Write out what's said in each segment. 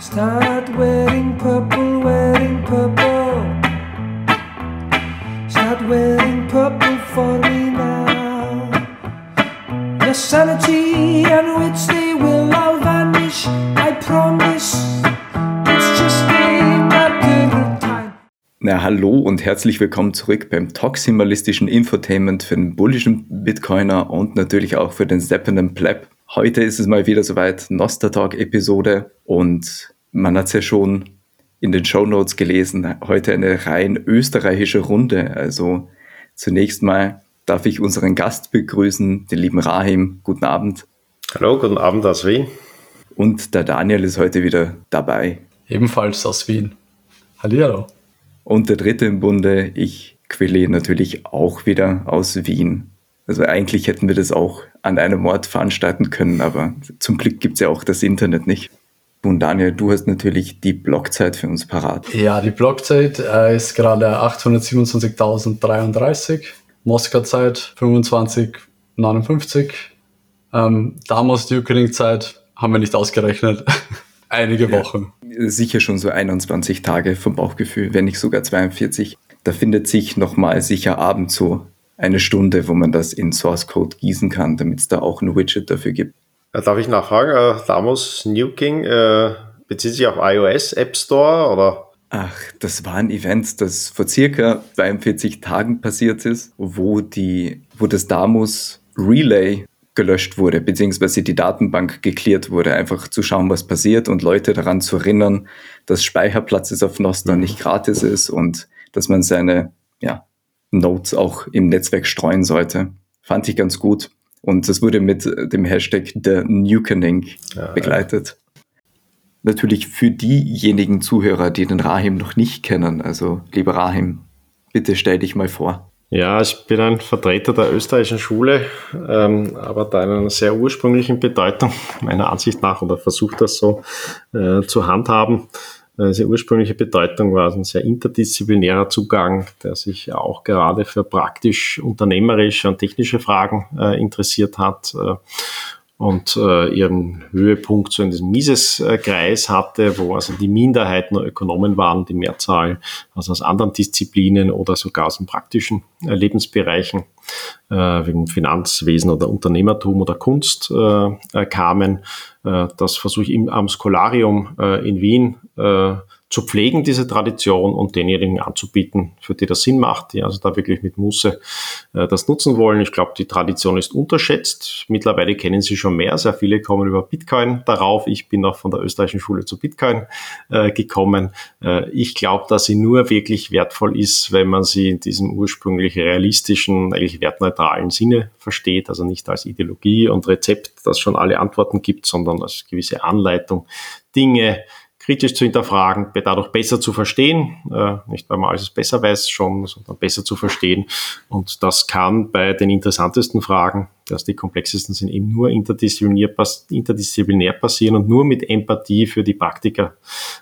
Start wearing purple, wearing purple. Start wearing purple for me now. Your sanity and which they will all vanish. I promise. It's just a matter time. Na, hallo und herzlich willkommen zurück beim toximalistischen Infotainment für den bullischen Bitcoiner und natürlich auch für den seppenden Pleb. Heute ist es mal wieder soweit, Nostertalk-Episode und man hat es ja schon in den Show Notes gelesen, heute eine rein österreichische Runde. Also zunächst mal darf ich unseren Gast begrüßen, den lieben Rahim. Guten Abend. Hallo, guten Abend aus Wien. Und der Daniel ist heute wieder dabei. Ebenfalls aus Wien. Hallihallo. Und der dritte im Bunde, ich Quille natürlich auch wieder aus Wien. Also eigentlich hätten wir das auch an einem Ort veranstalten können, aber zum Glück gibt es ja auch das Internet nicht. Und Daniel, du hast natürlich die Blockzeit für uns parat. Ja, die Blockzeit äh, ist gerade 827.033. Moskau-Zeit 2559. Ähm, damals die Ukraine-Zeit haben wir nicht ausgerechnet. Einige Wochen. Sicher schon so 21 Tage vom Bauchgefühl, wenn nicht sogar 42. Da findet sich nochmal sicher abends so eine Stunde, wo man das in Source Code gießen kann, damit es da auch ein Widget dafür gibt. Darf ich nachfragen, äh, Damos Nuking äh, bezieht sich auf iOS App Store oder? Ach, das war ein Event, das vor circa 42 Tagen passiert ist, wo die, wo das Damus Relay gelöscht wurde, beziehungsweise die Datenbank geklärt wurde, einfach zu schauen, was passiert und Leute daran zu erinnern, dass Speicherplatz ist auf Nostr nicht gratis ist und dass man seine ja, Notes auch im Netzwerk streuen sollte. Fand ich ganz gut. Und das wurde mit dem Hashtag der Nukening Ja, begleitet. Natürlich für diejenigen Zuhörer, die den Rahim noch nicht kennen. Also, lieber Rahim, bitte stell dich mal vor. Ja, ich bin ein Vertreter der österreichischen Schule, ähm, aber da in einer sehr ursprünglichen Bedeutung, meiner Ansicht nach, oder versuche das so äh, zu handhaben. Äh, Diese ursprüngliche Bedeutung war ein sehr interdisziplinärer Zugang, der sich auch gerade für praktisch unternehmerische und technische Fragen äh, interessiert hat. Und äh, ihren Höhepunkt so in diesem Mises-Kreis hatte, wo also die Minderheit nur Ökonomen waren, die Mehrzahl also aus anderen Disziplinen oder sogar aus den praktischen äh, Lebensbereichen, äh, wegen Finanzwesen oder Unternehmertum oder Kunst äh, äh, kamen. Äh, das versuche ich im, am Skolarium äh, in Wien äh, zu pflegen, diese Tradition und denjenigen anzubieten, für die das Sinn macht, die also da wirklich mit Muße äh, das nutzen wollen. Ich glaube, die Tradition ist unterschätzt. Mittlerweile kennen sie schon mehr. Sehr viele kommen über Bitcoin darauf. Ich bin auch von der österreichischen Schule zu Bitcoin äh, gekommen. Äh, ich glaube, dass sie nur wirklich wertvoll ist, wenn man sie in diesem ursprünglich realistischen, eigentlich wertneutralen Sinne versteht. Also nicht als Ideologie und Rezept, das schon alle Antworten gibt, sondern als gewisse Anleitung, Dinge kritisch zu hinterfragen, dadurch besser zu verstehen, äh, nicht weil man alles besser weiß schon, sondern besser zu verstehen. Und das kann bei den interessantesten Fragen, dass die komplexesten sind, eben nur interdisziplinär, interdisziplinär passieren und nur mit Empathie für die Praktiker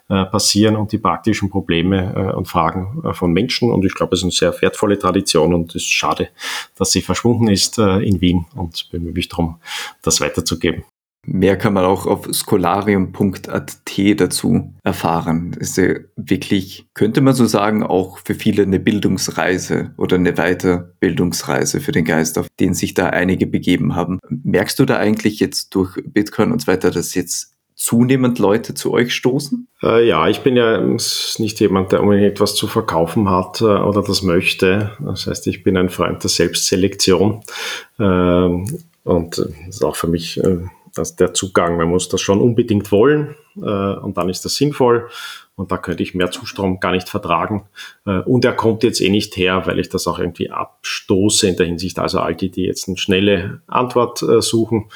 äh, passieren und die praktischen Probleme äh, und Fragen von Menschen. Und ich glaube, es ist eine sehr wertvolle Tradition und es ist schade, dass sie verschwunden ist in Wien und bemühe mich darum, das weiterzugeben. Mehr kann man auch auf skolarium.at dazu erfahren. Ist ja wirklich, könnte man so sagen, auch für viele eine Bildungsreise oder eine Weiterbildungsreise für den Geist, auf den sich da einige begeben haben. Merkst du da eigentlich jetzt durch Bitcoin und so weiter, dass jetzt zunehmend Leute zu euch stoßen? Äh, ja, ich bin ja nicht jemand, der unbedingt etwas zu verkaufen hat äh, oder das möchte. Das heißt, ich bin ein Freund der Selbstselektion. Ähm, und das ist auch für mich äh, das, der Zugang. Man muss das schon unbedingt wollen äh, und dann ist das sinnvoll. Und da könnte ich mehr Zustrom gar nicht vertragen. Äh, und er kommt jetzt eh nicht her, weil ich das auch irgendwie abstoße in der Hinsicht. Also all die, die jetzt eine schnelle Antwort äh, suchen,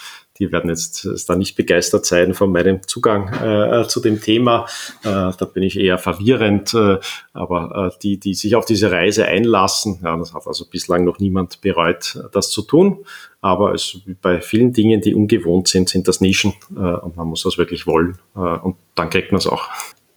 die werden jetzt äh, da nicht begeistert sein von meinem Zugang äh, zu dem Thema. Äh, da bin ich eher verwirrend. Äh, aber äh, die, die sich auf diese Reise einlassen, ja, das hat also bislang noch niemand bereut, das zu tun. Aber es, bei vielen Dingen, die ungewohnt sind, sind das Nischen äh, und man muss das wirklich wollen. Äh, und dann kriegt man es auch.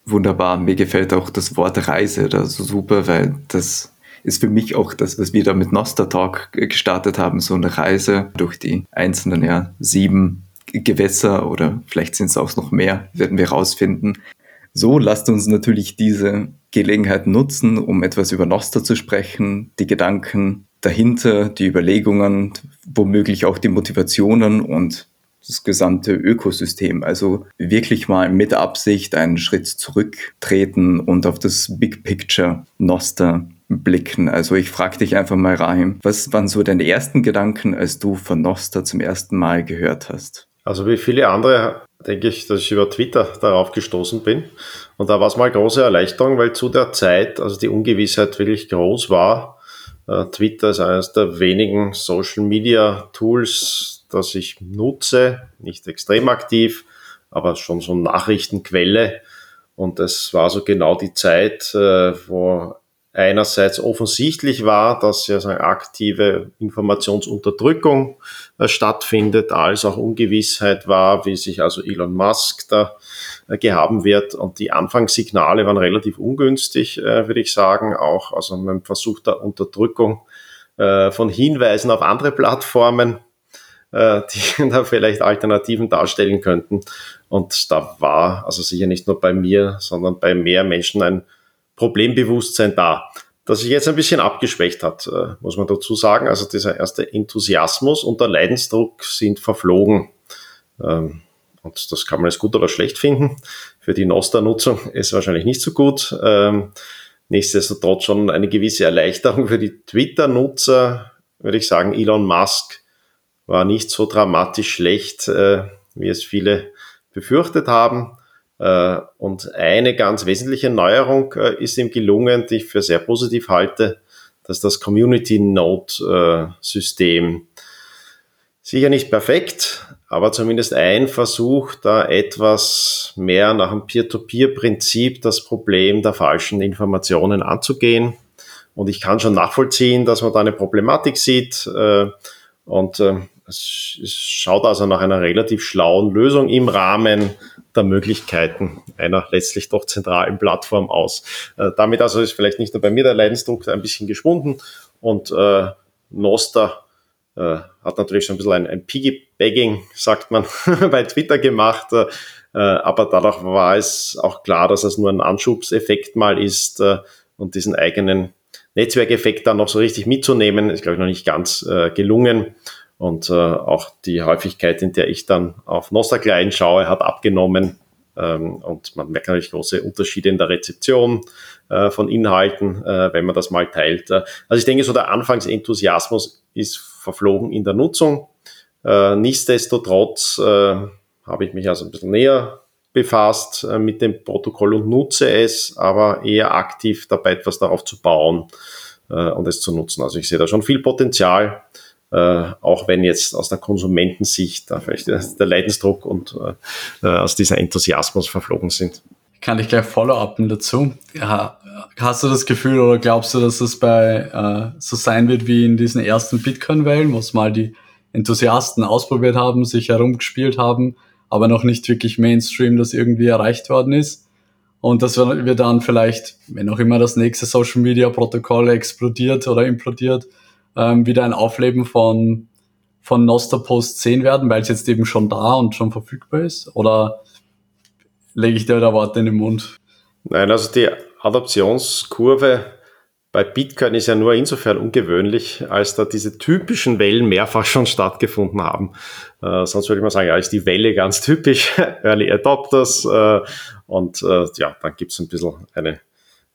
Wunderbar. Mir gefällt auch das Wort Reise da so super, weil das ist für mich auch das, was wir da mit Noster Talk gestartet haben, so eine Reise durch die einzelnen ja, sieben Gewässer oder vielleicht sind es auch noch mehr, werden wir herausfinden. So lasst uns natürlich diese Gelegenheit nutzen, um etwas über Noster zu sprechen, die Gedanken dahinter, die Überlegungen, womöglich auch die Motivationen und das gesamte Ökosystem. Also wirklich mal mit Absicht einen Schritt zurücktreten und auf das Big Picture Noster blicken. Also ich frage dich einfach mal, Rahim, was waren so deine ersten Gedanken, als du von Noster zum ersten Mal gehört hast? Also wie viele andere denke ich, dass ich über Twitter darauf gestoßen bin. Und da war es mal große Erleichterung, weil zu der Zeit, also die Ungewissheit wirklich groß war. Äh, Twitter ist eines der wenigen Social Media Tools, das ich nutze, nicht extrem aktiv, aber schon so Nachrichtenquelle. Und es war so genau die Zeit, äh, wo einerseits offensichtlich war, dass ja so eine aktive Informationsunterdrückung äh, stattfindet, als auch Ungewissheit war, wie sich also Elon Musk da äh, gehaben wird. Und die Anfangssignale waren relativ ungünstig, äh, würde ich sagen. Auch also man versucht der Unterdrückung von Hinweisen auf andere Plattformen, die da vielleicht Alternativen darstellen könnten. Und da war also sicher nicht nur bei mir, sondern bei mehr Menschen ein Problembewusstsein da. Das sich jetzt ein bisschen abgeschwächt hat, äh, muss man dazu sagen. Also dieser erste Enthusiasmus und der Leidensdruck sind verflogen. Ähm, und das kann man als gut oder schlecht finden. Für die Noster-Nutzung ist wahrscheinlich nicht so gut. Ähm, nichtsdestotrotz schon eine gewisse Erleichterung für die Twitter-Nutzer, würde ich sagen. Elon Musk war nicht so dramatisch schlecht, äh, wie es viele befürchtet haben. Äh, und eine ganz wesentliche Neuerung äh, ist ihm gelungen, die ich für sehr positiv halte, dass das Community Note äh, System sicher nicht perfekt, aber zumindest ein Versuch, da etwas mehr nach dem Peer-to-Peer-Prinzip das Problem der falschen Informationen anzugehen. Und ich kann schon nachvollziehen, dass man da eine Problematik sieht. Und es schaut also nach einer relativ schlauen Lösung im Rahmen der Möglichkeiten einer letztlich doch zentralen Plattform aus. Äh, damit also ist vielleicht nicht nur bei mir der Leidensdruck ein bisschen geschwunden und äh, Noster äh, hat natürlich so ein bisschen ein, ein Piggybagging, sagt man, bei Twitter gemacht, äh, aber dadurch war es auch klar, dass es nur ein Anschubseffekt mal ist äh, und diesen eigenen Netzwerkeffekt dann noch so richtig mitzunehmen, ist glaube ich noch nicht ganz äh, gelungen. Und äh, auch die Häufigkeit, in der ich dann auf Nostra Klein schaue, hat abgenommen. Ähm, und man merkt natürlich große Unterschiede in der Rezeption äh, von Inhalten, äh, wenn man das mal teilt. Äh, also ich denke, so der Anfangsenthusiasmus ist verflogen in der Nutzung. Äh, nichtsdestotrotz äh, habe ich mich also ein bisschen näher befasst äh, mit dem Protokoll und nutze es, aber eher aktiv dabei etwas darauf zu bauen äh, und es zu nutzen. Also ich sehe da schon viel Potenzial äh, auch wenn jetzt aus der Konsumentensicht da vielleicht der Leidensdruck und äh, äh, aus dieser Enthusiasmus verflogen sind. Kann ich gleich follow-upen dazu. Ja, hast du das Gefühl oder glaubst du, dass es bei äh, so sein wird wie in diesen ersten Bitcoin-Wellen, wo es mal die Enthusiasten ausprobiert haben, sich herumgespielt haben, aber noch nicht wirklich Mainstream das irgendwie erreicht worden ist? Und dass wir dann vielleicht, wenn auch immer das nächste Social Media Protokoll explodiert oder implodiert, ähm, wieder ein Aufleben von, von Noster Post 10 werden, weil es jetzt eben schon da und schon verfügbar ist? Oder lege ich dir da Worte in den Mund? Nein, also die Adoptionskurve bei Bitcoin ist ja nur insofern ungewöhnlich, als da diese typischen Wellen mehrfach schon stattgefunden haben. Äh, sonst würde ich mal sagen, ja, ist die Welle ganz typisch, Early Adopters. Äh, und äh, ja, dann gibt es ein bisschen eine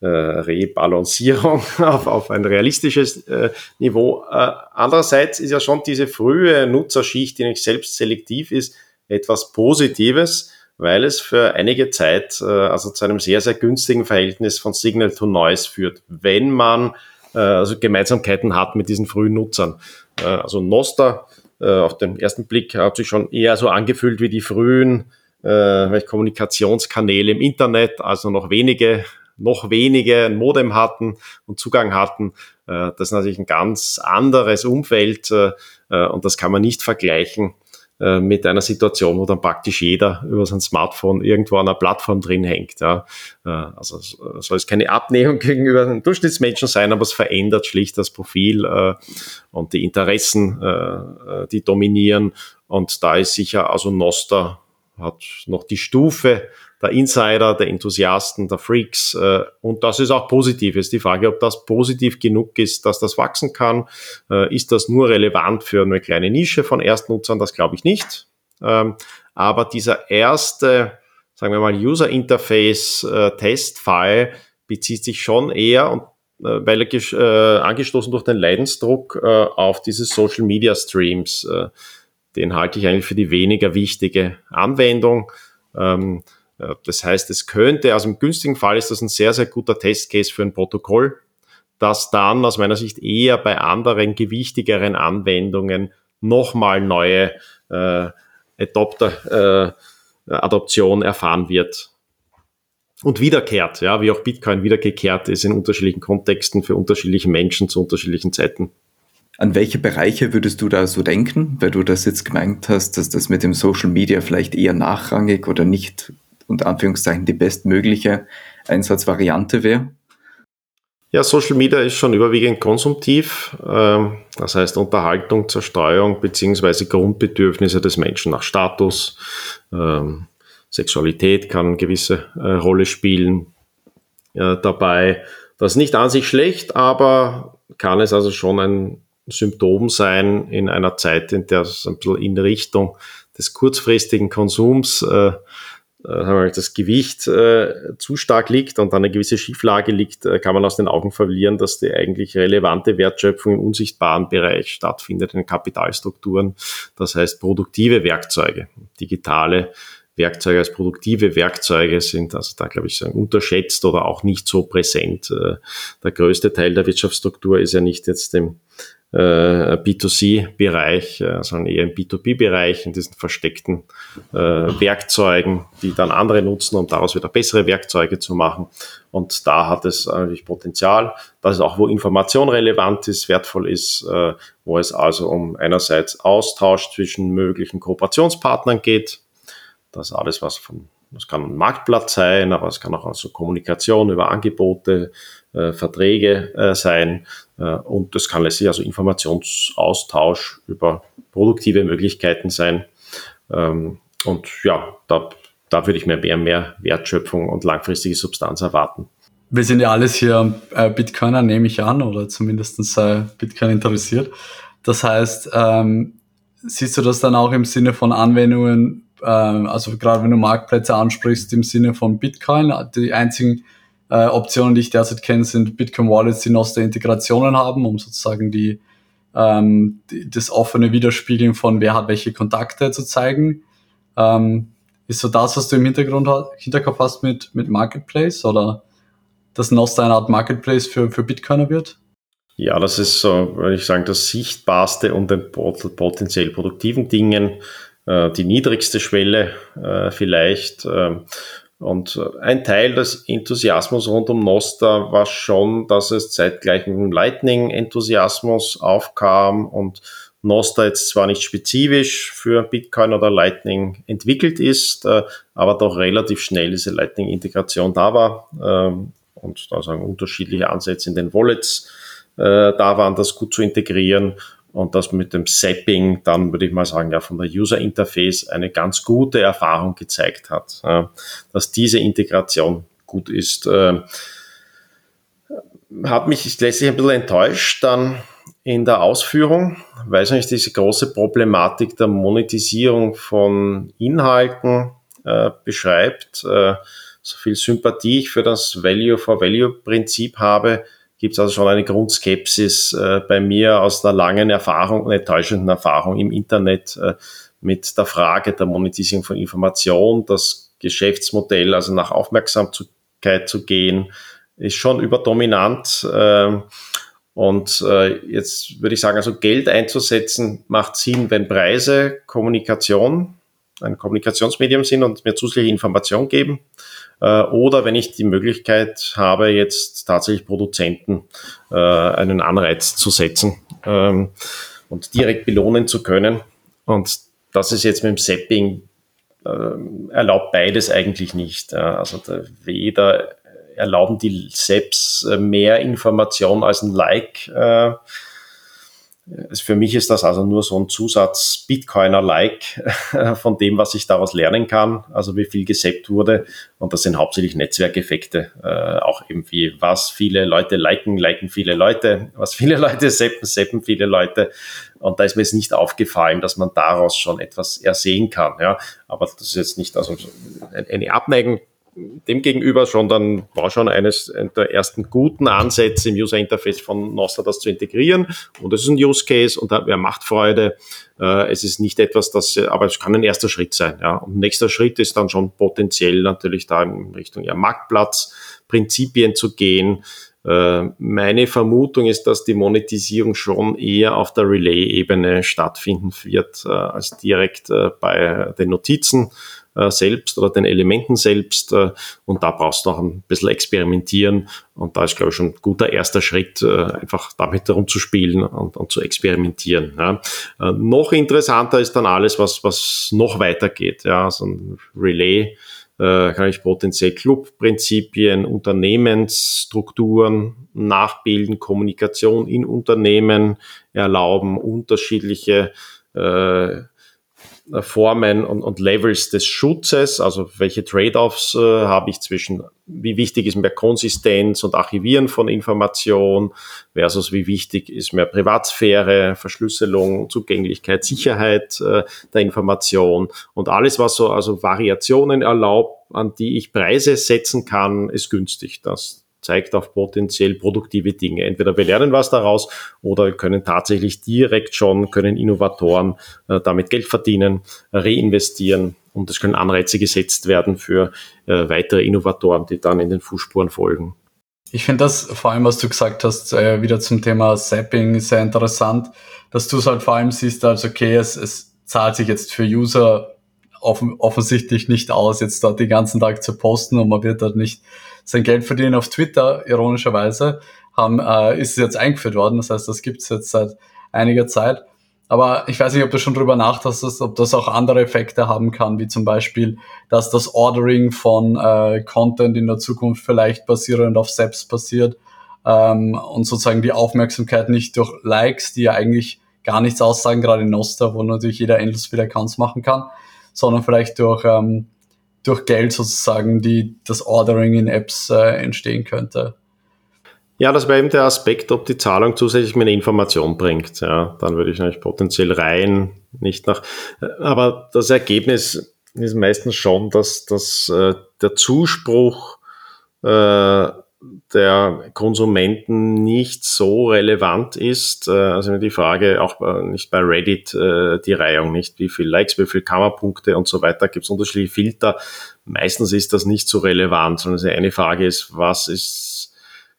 äh, Rebalancierung auf, auf ein realistisches äh, Niveau. Äh, andererseits ist ja schon diese frühe Nutzerschicht, die nicht selbst selektiv ist, etwas Positives, weil es für einige Zeit äh, also zu einem sehr, sehr günstigen Verhältnis von Signal to Noise führt, wenn man äh, also Gemeinsamkeiten hat mit diesen frühen Nutzern. Äh, also Noster äh, auf den ersten Blick hat sich schon eher so angefühlt wie die frühen äh, Kommunikationskanäle im Internet, also noch wenige noch wenige ein Modem hatten und Zugang hatten. Äh, das ist natürlich ein ganz anderes Umfeld äh, äh, und das kann man nicht vergleichen mit einer Situation, wo dann praktisch jeder über sein Smartphone irgendwo an einer Plattform drin hängt. Ja. Also soll es keine Abnehmung gegenüber den Durchschnittsmenschen sein, aber es verändert schlicht das Profil und die Interessen, die dominieren Und da ist sicher, also Noster hat noch die Stufe der Insider, der Enthusiasten, der Freaks. Äh, und das ist auch positiv. Ist die Frage, ob das positiv genug ist, dass das wachsen kann. Äh, ist das nur relevant für eine kleine Nische von Erstnutzern? Das glaube ich nicht. Ähm, aber dieser erste, sagen wir mal, User Interface äh, Testfall bezieht sich schon eher und weil er angestoßen durch den Leidensdruck auf diese Social Media Streams. Den halte ich eigentlich für die weniger wichtige Anwendung. Ähm, das heißt, es könnte, also im günstigen Fall ist das ein sehr, sehr guter Testcase für ein Protokoll, das dann aus meiner Sicht eher bei anderen gewichtigeren Anwendungen nochmal neue äh, Adopter, äh, Adoption erfahren wird. Und wiederkehrt, ja, wie auch Bitcoin wiedergekehrt ist in unterschiedlichen Kontexten für unterschiedliche Menschen zu unterschiedlichen Zeiten. An welche Bereiche würdest du da so denken, weil du das jetzt gemeint hast, dass das mit dem Social Media vielleicht eher nachrangig oder nicht unter Anführungszeichen die bestmögliche Einsatzvariante wäre? Ja, Social Media ist schon überwiegend konsumtiv. Ähm, das heißt Unterhaltung, Zerstreuung beziehungsweise Grundbedürfnisse des Menschen nach Status. Ähm, Sexualität kann eine gewisse äh, Rolle spielen dabei. Das ist nicht an sich schlecht, aber kann es also schon ein Symptom sein in einer Zeit, in der es ein bisschen in Richtung des kurzfristigen Konsums äh, äh, das Gewicht äh, zu stark liegt und dann eine gewisse Schieflage liegt, äh, kann man aus den Augen verlieren, dass die eigentlich relevante Wertschöpfung im unsichtbaren Bereich stattfindet, in Kapitalstrukturen. Das heißt, produktive Werkzeuge, digitale Werkzeuge als produktive Werkzeuge sind also da, glaube ich, unterschätzt oder auch nicht so präsent. Der größte Teil der Wirtschaftsstruktur ist ja nicht jetzt dem äh, B2C-Bereich, äh, sondern eher im B2B-Bereich, in diesen versteckten äh, Werkzeugen, die dann andere nutzen, um daraus wieder bessere Werkzeuge zu machen. Und da hat es natürlich Potenzial. Das ist auch, wo Information relevant ist, wertvoll ist, äh, wo es also um einerseits Austausch zwischen möglichen Kooperationspartnern geht. Das alles, was von das kann ein Marktplatz sein, aber es kann auch also Kommunikation über Angebote, äh, Verträge äh, sein. Äh, und das kann letztlich also Informationsaustausch über produktive Möglichkeiten sein. Ähm, und ja, da, da würde ich mir mehr, mehr Wertschöpfung und langfristige Substanz erwarten. Wir sind ja alles hier äh, Bitcoiner, nehme ich an, oder zumindest äh, Bitcoin interessiert. Das heißt, ähm, siehst du das dann auch im Sinne von Anwendungen, ähm, also gerade wenn du Marktplätze ansprichst, im Sinne von Bitcoin, die einzigen äh, Optionen, die ich derzeit kenne, sind Bitcoin-Wallets, die Noster-Integrationen haben, um sozusagen die, ähm, die, das offene Widerspiegeln von wer hat welche Kontakte zu zeigen. Ähm, ist so das, was du im Hintergrund Hinterkopf hast mit, mit Marketplace oder dass Noster eine Art Marketplace für, für Bitcoiner wird? Ja, das ist so, würde ich sagen, das Sichtbarste und den potenziell produktiven Dingen, äh, die niedrigste Schwelle äh, vielleicht. Und ein Teil des Enthusiasmus rund um Nostra war schon, dass es zeitgleich mit dem Lightning-Enthusiasmus aufkam und Nostra jetzt zwar nicht spezifisch für Bitcoin oder Lightning entwickelt ist, äh, aber doch relativ schnell diese Lightning-Integration da war ähm, und da sagen unterschiedliche Ansätze in den Wallets äh, da waren, das gut zu integrieren und das mit dem Zapping dann, würde ich mal sagen, ja, von der User Interface eine ganz gute Erfahrung gezeigt hat, dass diese Integration gut ist. Äh, hat mich letztlich ein bisschen enttäuscht dann in der Ausführung, weil es nicht diese große Problematik der Monetisierung von Inhalten äh, beschreibt. Äh, so viel Sympathie ich für das Value for Value Prinzip habe, gibt es also schon eine Grundskepsis äh, bei mir aus einer langen Erfahrung, einer enttäuschenden Erfahrung im Internet äh, mit der Frage der Monetisierung von Information. Das Geschäftsmodell, also nach Aufmerksamkeit zu gehen, ist schon überdominant. Äh, und äh, jetzt würde ich sagen, also Geld einzusetzen macht Sinn, wenn Preise, Kommunikation, ein Kommunikationsmedium sind und mir zusätzliche Information geben. Äh, oder wenn ich die Möglichkeit habe, jetzt tatsächlich Produzenten äh, einen Anreiz zu setzen ähm, und direkt belohnen zu können. Und das ist jetzt mit dem Sapping äh, erlaubt beides eigentlich nicht. Also weder erlauben die SEPs mehr Information als ein Like für mich ist das also nur so ein Zusatz Bitcoiner-like von dem, was ich daraus lernen kann, also wie viel gesappt wurde. Und das sind hauptsächlich Netzwerkeffekte, äh, auch irgendwie, was viele Leute liken, liken viele Leute, was viele Leute sappen, sappen viele Leute. Und da ist mir jetzt nicht aufgefallen, dass man daraus schon etwas ersehen kann. Ja. Aber das ist jetzt nicht also eine Abneigung demgegenüber schon dann war schon eines der ersten guten Ansätze im User Interface von Nostra das zu integrieren. Und es ist ein Use Case und er macht Freude. Äh, es ist nicht etwas, das, aber es kann ein erster Schritt sein. Ja. Und nächster Schritt ist dann schon potenziell natürlich da in Richtung ja, Marktplatzprinzipien zu gehen. Äh, meine Vermutung ist, dass die Monetisierung schon eher auf der Relay-Ebene stattfinden wird, äh, als direkt bei den Notizen äh, selbst oder den Elementen selbst. Äh, und da brauchst du auch ein bisschen experimentieren. Und da ist, glaube ich, schon ein guter erster Schritt, äh, einfach damit herumzuspielen und, und zu experimentieren. Ja. Äh, noch interessanter ist dann alles, was, was noch weitergeht. Ja, so ein Relay äh, kann ich potenziell Clubprinzipien, Unternehmensstrukturen nachbilden, Kommunikation in Unternehmen erlauben, unterschiedliche äh, Formen und, und Levels des Schutzes, also welche Trade-offs äh, habe ich zwischen, wie wichtig ist mehr Konsistenz und Archivieren von Information versus wie wichtig ist mehr Privatsphäre, Verschlüsselung, Zugänglichkeit, Sicherheit äh, der Information und alles, was so also Variationen erlaubt, an die ich Preise setzen kann, ist günstig. Das, zeigt auf potenziell produktive Dinge. Entweder wir lernen was daraus oder können tatsächlich direkt schon, können Innovatoren äh, damit Geld verdienen, reinvestieren und es können Anreize gesetzt werden für äh, weitere Innovatoren, die dann in den Fußspuren folgen. Ich finde das vor allem, was du gesagt hast, äh, wieder zum Thema Zapping sehr interessant, dass du es halt vor allem siehst, als okay, es, es zahlt sich jetzt für User offen, offensichtlich nicht aus, jetzt dort den ganzen Tag zu posten und man wird dort nicht sein Geld verdienen auf Twitter, ironischerweise, haben, äh, ist es jetzt eingeführt worden. Das heißt, das gibt es jetzt seit einiger Zeit. Aber ich weiß nicht, ob du schon drüber nachdachtest, ob das auch andere Effekte haben kann, wie zum Beispiel, dass das Ordering von äh, Content in der Zukunft vielleicht basierend auf Steps passiert ähm, und sozusagen die Aufmerksamkeit nicht durch Likes, die ja eigentlich gar nichts aussagen, gerade in Noster, wo natürlich jeder endlos viele Accounts machen kann, sondern vielleicht durch ähm, durch Geld sozusagen die, das Ordering in Apps äh, entstehen könnte. Ja, das wäre eben der Aspekt, ob die Zahlung zusätzlich mir eine Information bringt. Ja, dann würde ich natürlich potenziell rein, nicht nach. Aber das Ergebnis ist meistens schon, dass, dass äh, der Zuspruch äh, der Konsumenten nicht so relevant ist. Äh, also die Frage auch nicht bei Reddit äh, die Reihung, nicht wie viel Likes, wie viel Kammerpunkte und so weiter, gibt es unterschiedliche Filter. Meistens ist das nicht so relevant, sondern eine Frage ist, was ist,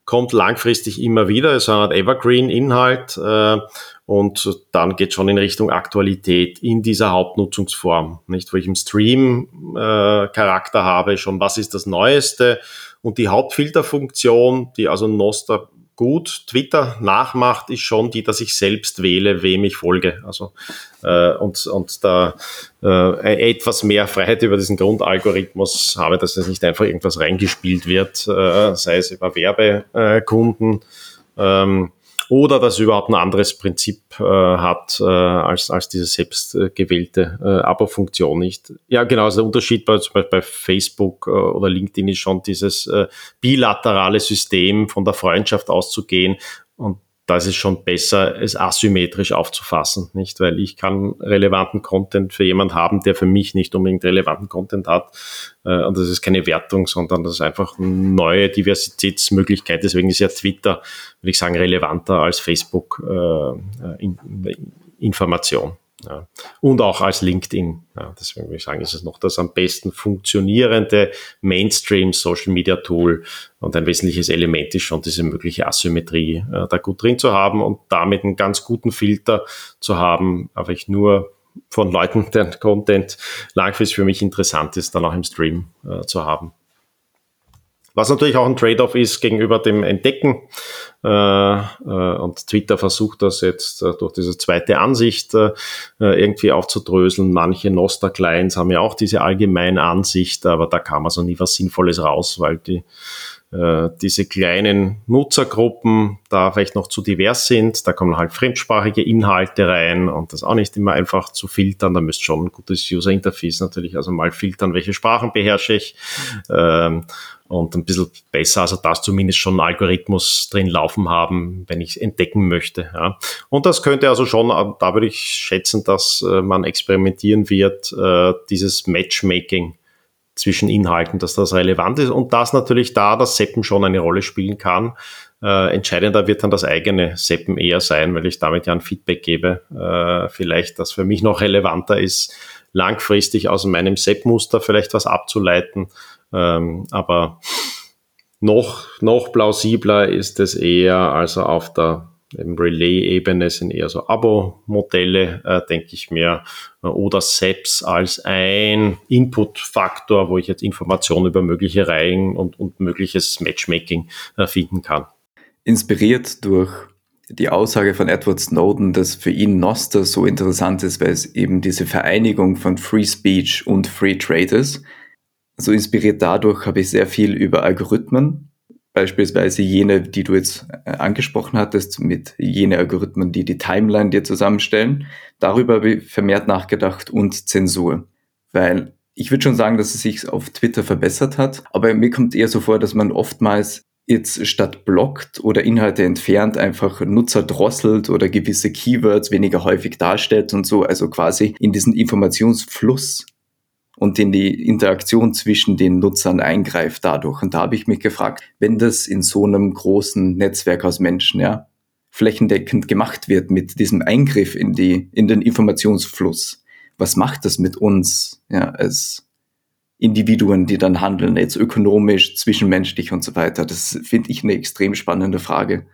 kommt langfristig immer wieder, eine Art Evergreen-Inhalt äh, und dann geht schon in Richtung Aktualität in dieser Hauptnutzungsform, nicht wo ich im Stream Charakter habe, schon was ist das Neueste und die Hauptfilterfunktion, die also Noster gut Twitter nachmacht, ist schon die, dass ich selbst wähle, wem ich folge. Also äh, und, und da äh, etwas mehr Freiheit über diesen Grundalgorithmus habe, dass es nicht einfach irgendwas reingespielt wird, äh, sei es über Werbekunden. Ähm, oder dass überhaupt ein anderes Prinzip äh, hat äh, als, als diese selbstgewählte äh, Abo-Funktion nicht. Ja, genau, also der Unterschied bei, zum Beispiel bei Facebook äh, oder LinkedIn ist schon dieses äh, bilaterale System von der Freundschaft auszugehen und da ist es schon besser, es asymmetrisch aufzufassen, nicht? Weil ich kann relevanten Content für jemand haben, der für mich nicht unbedingt relevanten Content hat. Äh, und das ist keine Wertung, sondern das ist einfach eine neue Diversitätsmöglichkeit. Deswegen ist ja Twitter, würde ich sagen, relevanter als Facebook äh, in Information. Ja. Und auch als LinkedIn. Ja, deswegen würde ich sagen, ist es noch das am besten funktionierende Mainstream Social Media Tool. Und ein wesentliches Element ist schon diese mögliche Asymmetrie äh, da gut drin zu haben und damit einen ganz guten Filter zu haben, aber ich nur von Leuten, deren Content langfristig für mich interessant ist, dann auch im Stream äh, zu haben. Was natürlich auch ein Trade-off ist gegenüber dem Entdecken. Äh, äh, und Twitter versucht das jetzt äh, durch diese zweite Ansicht äh, irgendwie aufzudröseln. Manche Noster-Clients haben ja auch diese allgemeine Ansicht, aber da kam also nie was Sinnvolles raus, weil die äh, diese kleinen Nutzergruppen da vielleicht noch zu divers sind. Da kommen halt fremdsprachige Inhalte rein und das auch nicht immer einfach zu filtern. Da müsst schon ein gutes User Interface natürlich, also mal filtern, welche Sprachen beherrsche ich. Ähm, und ein bisschen besser, also das zumindest schon einen Algorithmus drin laufen haben, wenn ich es entdecken möchte. Ja. Und das könnte also schon, da würde ich schätzen, dass äh, man experimentieren wird, äh, dieses Matchmaking zwischen Inhalten, dass das relevant ist und dass natürlich da das Seppen schon eine Rolle spielen kann. Äh, entscheidender wird dann das eigene Seppen eher sein, weil ich damit ja ein Feedback gebe. Äh, vielleicht, das für mich noch relevanter ist, langfristig aus meinem Sepp-Muster vielleicht was abzuleiten. Ähm, aber noch, noch plausibler ist es eher, also auf der Relay-Ebene sind eher so Abo-Modelle, äh, denke ich mir, äh, oder SEPs als ein Input-Faktor, wo ich jetzt Informationen über mögliche Reihen und, und mögliches Matchmaking äh, finden kann. Inspiriert durch die Aussage von Edward Snowden, dass für ihn Noster so interessant ist, weil es eben diese Vereinigung von Free Speech und Free Trade ist. So inspiriert dadurch habe ich sehr viel über Algorithmen beispielsweise jene, die du jetzt äh, angesprochen hattest, mit jene Algorithmen, die die Timeline dir zusammenstellen. Darüber habe ich vermehrt nachgedacht und Zensur. Weil ich würde schon sagen, dass es sich auf Twitter verbessert hat, aber mir kommt eher so vor, dass man oftmals jetzt statt blockt oder Inhalte entfernt einfach Nutzer drosselt oder gewisse Keywords weniger häufig darstellt und so, also quasi in diesen Informationsfluss und in die Interaktion zwischen den Nutzern eingreift dadurch. Und da habe ich mich gefragt, wenn das in so einem großen Netzwerk aus Menschen, ja, flächendeckend gemacht wird mit diesem Eingriff in die, in den Informationsfluss, was macht das mit uns, ja, als Individuen, die dann handeln, jetzt ökonomisch, zwischenmenschlich und so weiter? Das finde ich eine extrem spannende Frage.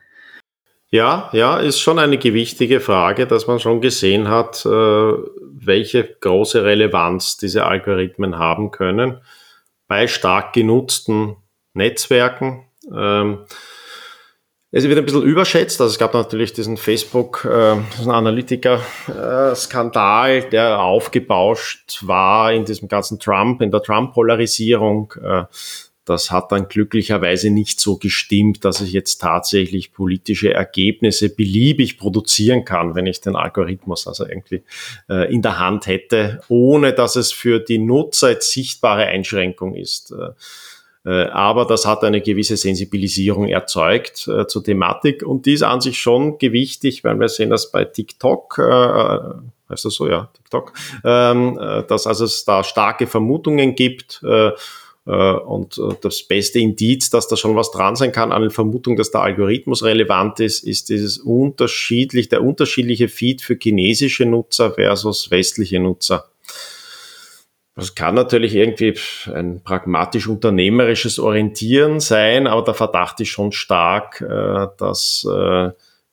Ja, ja, ist schon eine gewichtige Frage, dass man schon gesehen hat, äh, welche große Relevanz diese Algorithmen haben können bei stark genutzten Netzwerken. Ähm, es wird ein bisschen überschätzt. Also es gab natürlich diesen Facebook, äh, der aufgebauscht war in diesem ganzen Trump, in der Trump-Polarisierung. Äh, das hat dann glücklicherweise nicht so gestimmt, dass ich jetzt tatsächlich politische Ergebnisse beliebig produzieren kann, wenn ich den Algorithmus also irgendwie äh, in der Hand hätte, ohne dass es für die Nutzer jetzt sichtbare Einschränkung ist. Äh, äh aber das hat eine gewisse Sensibilisierung erzeugt äh, zur Thematik und die ist an sich schon gewichtig, weil wir sehen das bei TikTok, äh, heißt das so, ja, TikTok, ähm, äh, dass also es da starke Vermutungen gibt, äh, äh, und äh, das beste Indiz, dass da schon was dran sein kann an der Vermutung, dass der Algorithmus relevant ist, ist dieses unterschiedlich, der unterschiedliche Feed für chinesische Nutzer versus westliche Nutzer. Das kann natürlich irgendwie ein pragmatisch unternehmerisches Orientieren sein, aber der Verdacht ist schon stark, äh, dass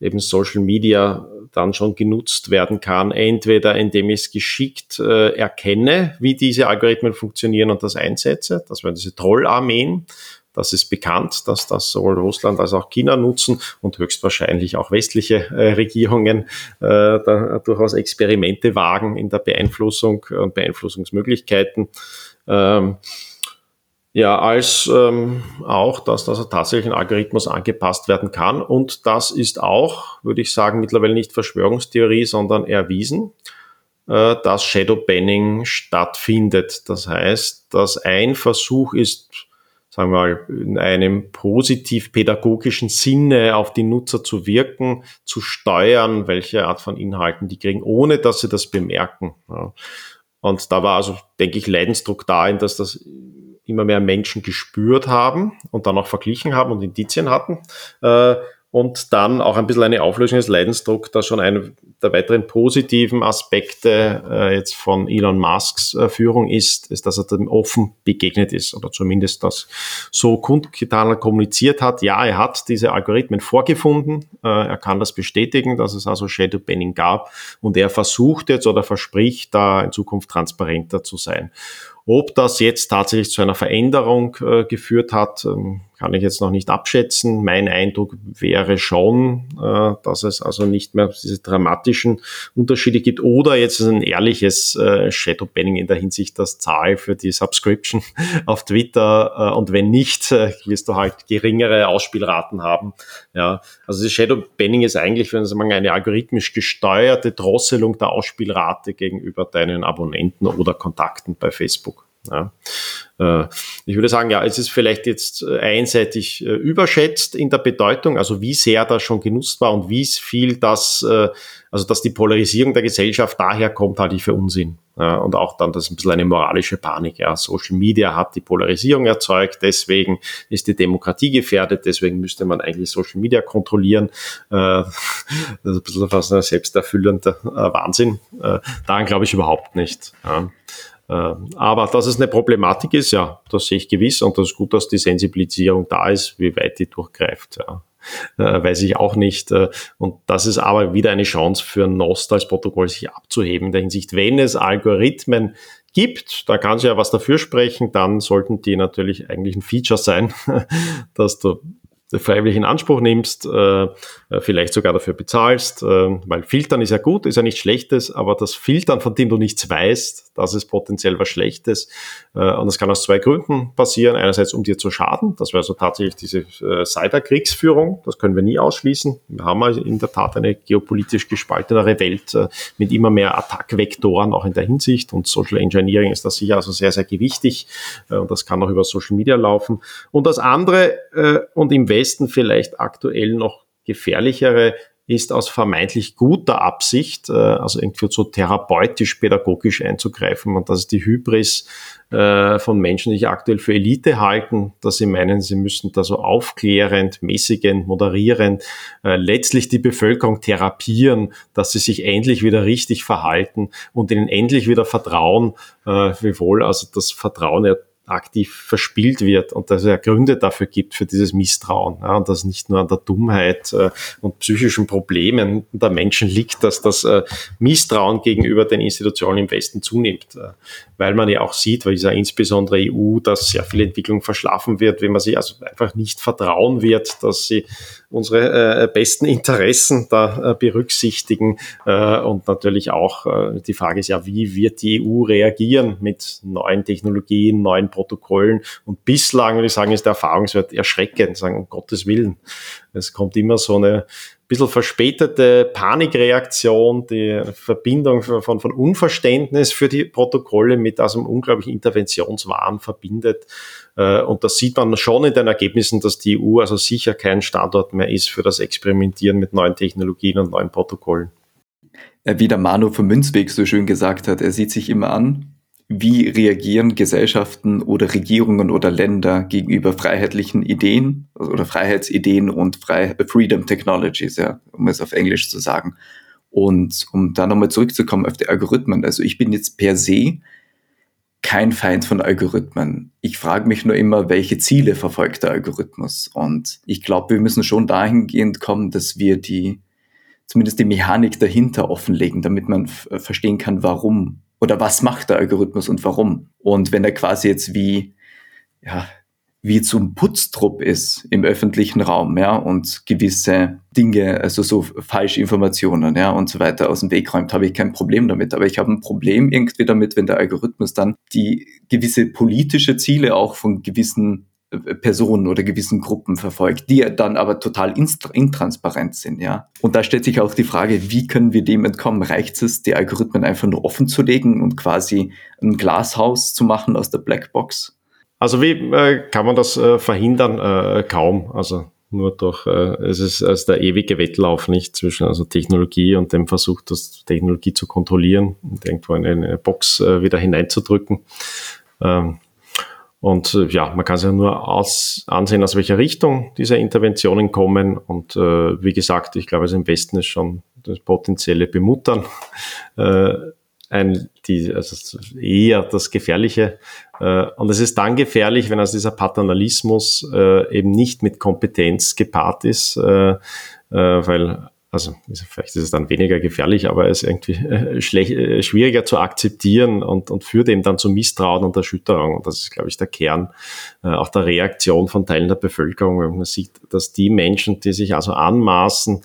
eben Social Media dann schon genutzt werden kann, entweder indem ich es geschickt äh, erkenne, wie diese Algorithmen funktionieren und das einsetze, das wären diese Trollarmeen, das ist bekannt, dass das sowohl Russland als auch China nutzen und höchstwahrscheinlich auch westliche äh, Regierungen äh, durchaus Experimente wagen in der Beeinflussung und Beeinflussungsmöglichkeiten. Ähm, ja, als ähm, auch, dass, dass tatsächlich ein Algorithmus angepasst werden kann. Und das ist auch, würde ich sagen, mittlerweile nicht Verschwörungstheorie, sondern erwiesen, äh, dass Shadow Banning stattfindet. Das heißt, dass ein Versuch ist, sagen wir mal, in einem positiv-pädagogischen Sinne auf die Nutzer zu wirken, zu steuern, welche Art von Inhalten die kriegen, ohne dass sie das bemerken. Ja. Und da war also, denke ich, Leidensdruck dahin, dass das immer mehr Menschen gespürt haben und dann auch verglichen haben und Indizien hatten. Äh, und dann auch ein bisschen eine Auflösung des Leidensdrucks, da schon einer der weiteren positiven Aspekte äh, jetzt von Elon Musks äh, Führung ist, ist, dass er dem offen begegnet ist oder zumindest das so kundgetan und kommuniziert hat. Ja, er hat diese Algorithmen vorgefunden, äh, er kann das bestätigen, dass es also Shadow Banning gab und er versucht jetzt oder verspricht, da in Zukunft transparenter zu sein. Ob das jetzt tatsächlich zu einer Veränderung äh, geführt hat, ähm, kann ich jetzt noch nicht abschätzen. Mein Eindruck wäre schon, äh, dass es also nicht mehr diese dramatischen Unterschiede gibt oder jetzt ein ehrliches äh, Shadowbanning in der Hinsicht, dass Zahl für die Subscription auf Twitter äh, und wenn nicht, wirst du halt geringere Ausspielraten haben. Ja, also das Shadowbanning ist eigentlich, wenn mal eine algorithmisch gesteuerte Drosselung der Ausspielrate gegenüber deinen Abonnenten oder Kontakten bei Facebook. Ja. Äh, ich würde sagen, ja, es ist vielleicht jetzt äh, einseitig äh, überschätzt in der Bedeutung, also wie sehr das schon genutzt war und wie viel das, also dass die Polarisierung der Gesellschaft daher kommt, halte ich für Unsinn. Und auch dann, das ist ein bisschen eine moralische Panik. Ja, Social Media hat die Polarisierung erzeugt, deswegen ist die Demokratie gefährdet, deswegen müsste man eigentlich Social Media kontrollieren. Das ist ein bisschen fast ein selbsterfüllender Wahnsinn. Daran glaube ich überhaupt nicht. Ähm, aber dass es eine Problematik ist, ja, das sehe ich gewiss und das ist gut, dass die Sensibilisierung da ist, wie weit die durchgreift. Ja. Äh, weiß ich auch nicht. Äh, und das ist aber wieder eine Chance für Nost als Protokoll, sich abzuheben in der Hinsicht, wenn es Algorithmen gibt, da kann sie ja was dafür sprechen, dann sollten die natürlich eigentlich ein Feature sein, dass du freiwillig in Anspruch nimmst, äh, vielleicht sogar dafür bezahlst, äh, weil Filtern ist ja gut, ist ja nichts Schlechtes, aber das Filtern, von dem du nichts weißt, das ist potenziell was Schlechtes. Äh, und das kann aus zwei Gründen passieren. Einerseits, um dir zu schaden, das wäre so tatsächlich diese äh, Cyberkriegsführung, das können wir nie ausschließen. Wir haben in der Tat eine geopolitisch gespaltenere Welt äh, mit immer mehr Attackvektoren auch in der Hinsicht und Social Engineering ist da sicher also sehr, sehr gewichtig äh, und das kann auch über Social Media laufen. Und das andere äh, und im Westen vielleicht aktuell noch gefährlichere ist aus vermeintlich guter Absicht, äh, also irgendwie so therapeutisch, pädagogisch einzugreifen. Und das ist die Hybris äh, von Menschen, die sich aktuell für Elite halten, dass sie meinen, sie müssen da so aufklärend, mäßigend, moderierend äh, letztlich die Bevölkerung therapieren, dass sie sich endlich wieder richtig verhalten und ihnen endlich wieder vertrauen, wiewohl also das Vertrauen ja aktiv verspielt wird und dass es ja Gründe dafür gibt für dieses Misstrauen ja, und dass nicht nur an der Dummheit äh, und psychischen Problemen der Menschen liegt, dass das äh, Misstrauen gegenüber den Institutionen im Westen zunimmt, äh, weil man ja auch sieht, weil es ja insbesondere EU, dass sehr viel Entwicklung verschlafen wird, wenn man sich also einfach nicht vertrauen wird, dass sie unsere äh, besten Interessen da äh, berücksichtigen. Äh, und natürlich auch äh, die Frage ist ja, wie wird die EU reagieren mit neuen Technologien, neuen Protokollen? Und bislang, würde ich sagen, ist der Erfahrungswert erschreckend, sagen, um Gottes Willen. Es kommt immer so eine bisschen verspätete Panikreaktion, die Verbindung von, von Unverständnis für die Protokolle mit einem unglaublichen Interventionswahn verbindet. Äh, und das sieht man schon in den Ergebnissen, dass die EU also sicher kein Standort mehr ist für das Experimentieren mit neuen Technologien und neuen Protokollen. Äh, wie der Manu vom Münzweg so schön gesagt hat, er sieht sich immer an, wie reagieren Gesellschaften oder Regierungen oder Länder gegenüber freiheitlichen Ideen oder Freiheitsideen und Freedom Technologies, ja, um es auf Englisch zu sagen. Und um da nochmal zurückzukommen auf die Algorithmen, also ich bin jetzt per se kein Feind von Algorithmen. Ich frage mich nur immer, welche Ziele verfolgt der Algorithmus? Und ich glaube, wir müssen schon dahingehend kommen, dass wir die, zumindest die Mechanik dahinter offenlegen, damit man verstehen kann, warum oder was macht der Algorithmus und warum. Und wenn er quasi jetzt wie, ja, wie zum Putztrupp ist im öffentlichen Raum, ja, und gewisse Dinge, also so Falschinformationen, ja, und so weiter aus dem Weg räumt, habe ich kein Problem damit. Aber ich habe ein Problem irgendwie damit, wenn der Algorithmus dann die gewisse politische Ziele auch von gewissen Personen oder gewissen Gruppen verfolgt, die dann aber total intransparent sind, ja. Und da stellt sich auch die Frage, wie können wir dem entkommen? Reicht es, die Algorithmen einfach nur offen zu legen und quasi ein Glashaus zu machen aus der Blackbox? Also wie äh, kann man das äh, verhindern? Äh, kaum. Also nur durch, äh, es ist also der ewige Wettlauf nicht zwischen also Technologie und dem Versuch, das Technologie zu kontrollieren und irgendwo in eine Box äh, wieder hineinzudrücken. Ähm, und äh, ja, man kann sich nur aus, ansehen, aus welcher Richtung diese Interventionen kommen. Und äh, wie gesagt, ich glaube, also im Westen ist schon das potenzielle Bemuttern äh, ein, die, also eher das Gefährliche. Äh, und es ist dann gefährlich, wenn also dieser Paternalismus äh, eben nicht mit Kompetenz gepaart ist, äh, äh, weil also vielleicht ist es dann weniger gefährlich, aber es ist irgendwie äh, äh, schwieriger zu akzeptieren und, und führt eben dann zu Misstrauen und Erschütterung. Und das ist, glaube ich, der Kern äh, auch der Reaktion von Teilen der Bevölkerung, wenn man sieht, dass die Menschen, die sich also anmaßen,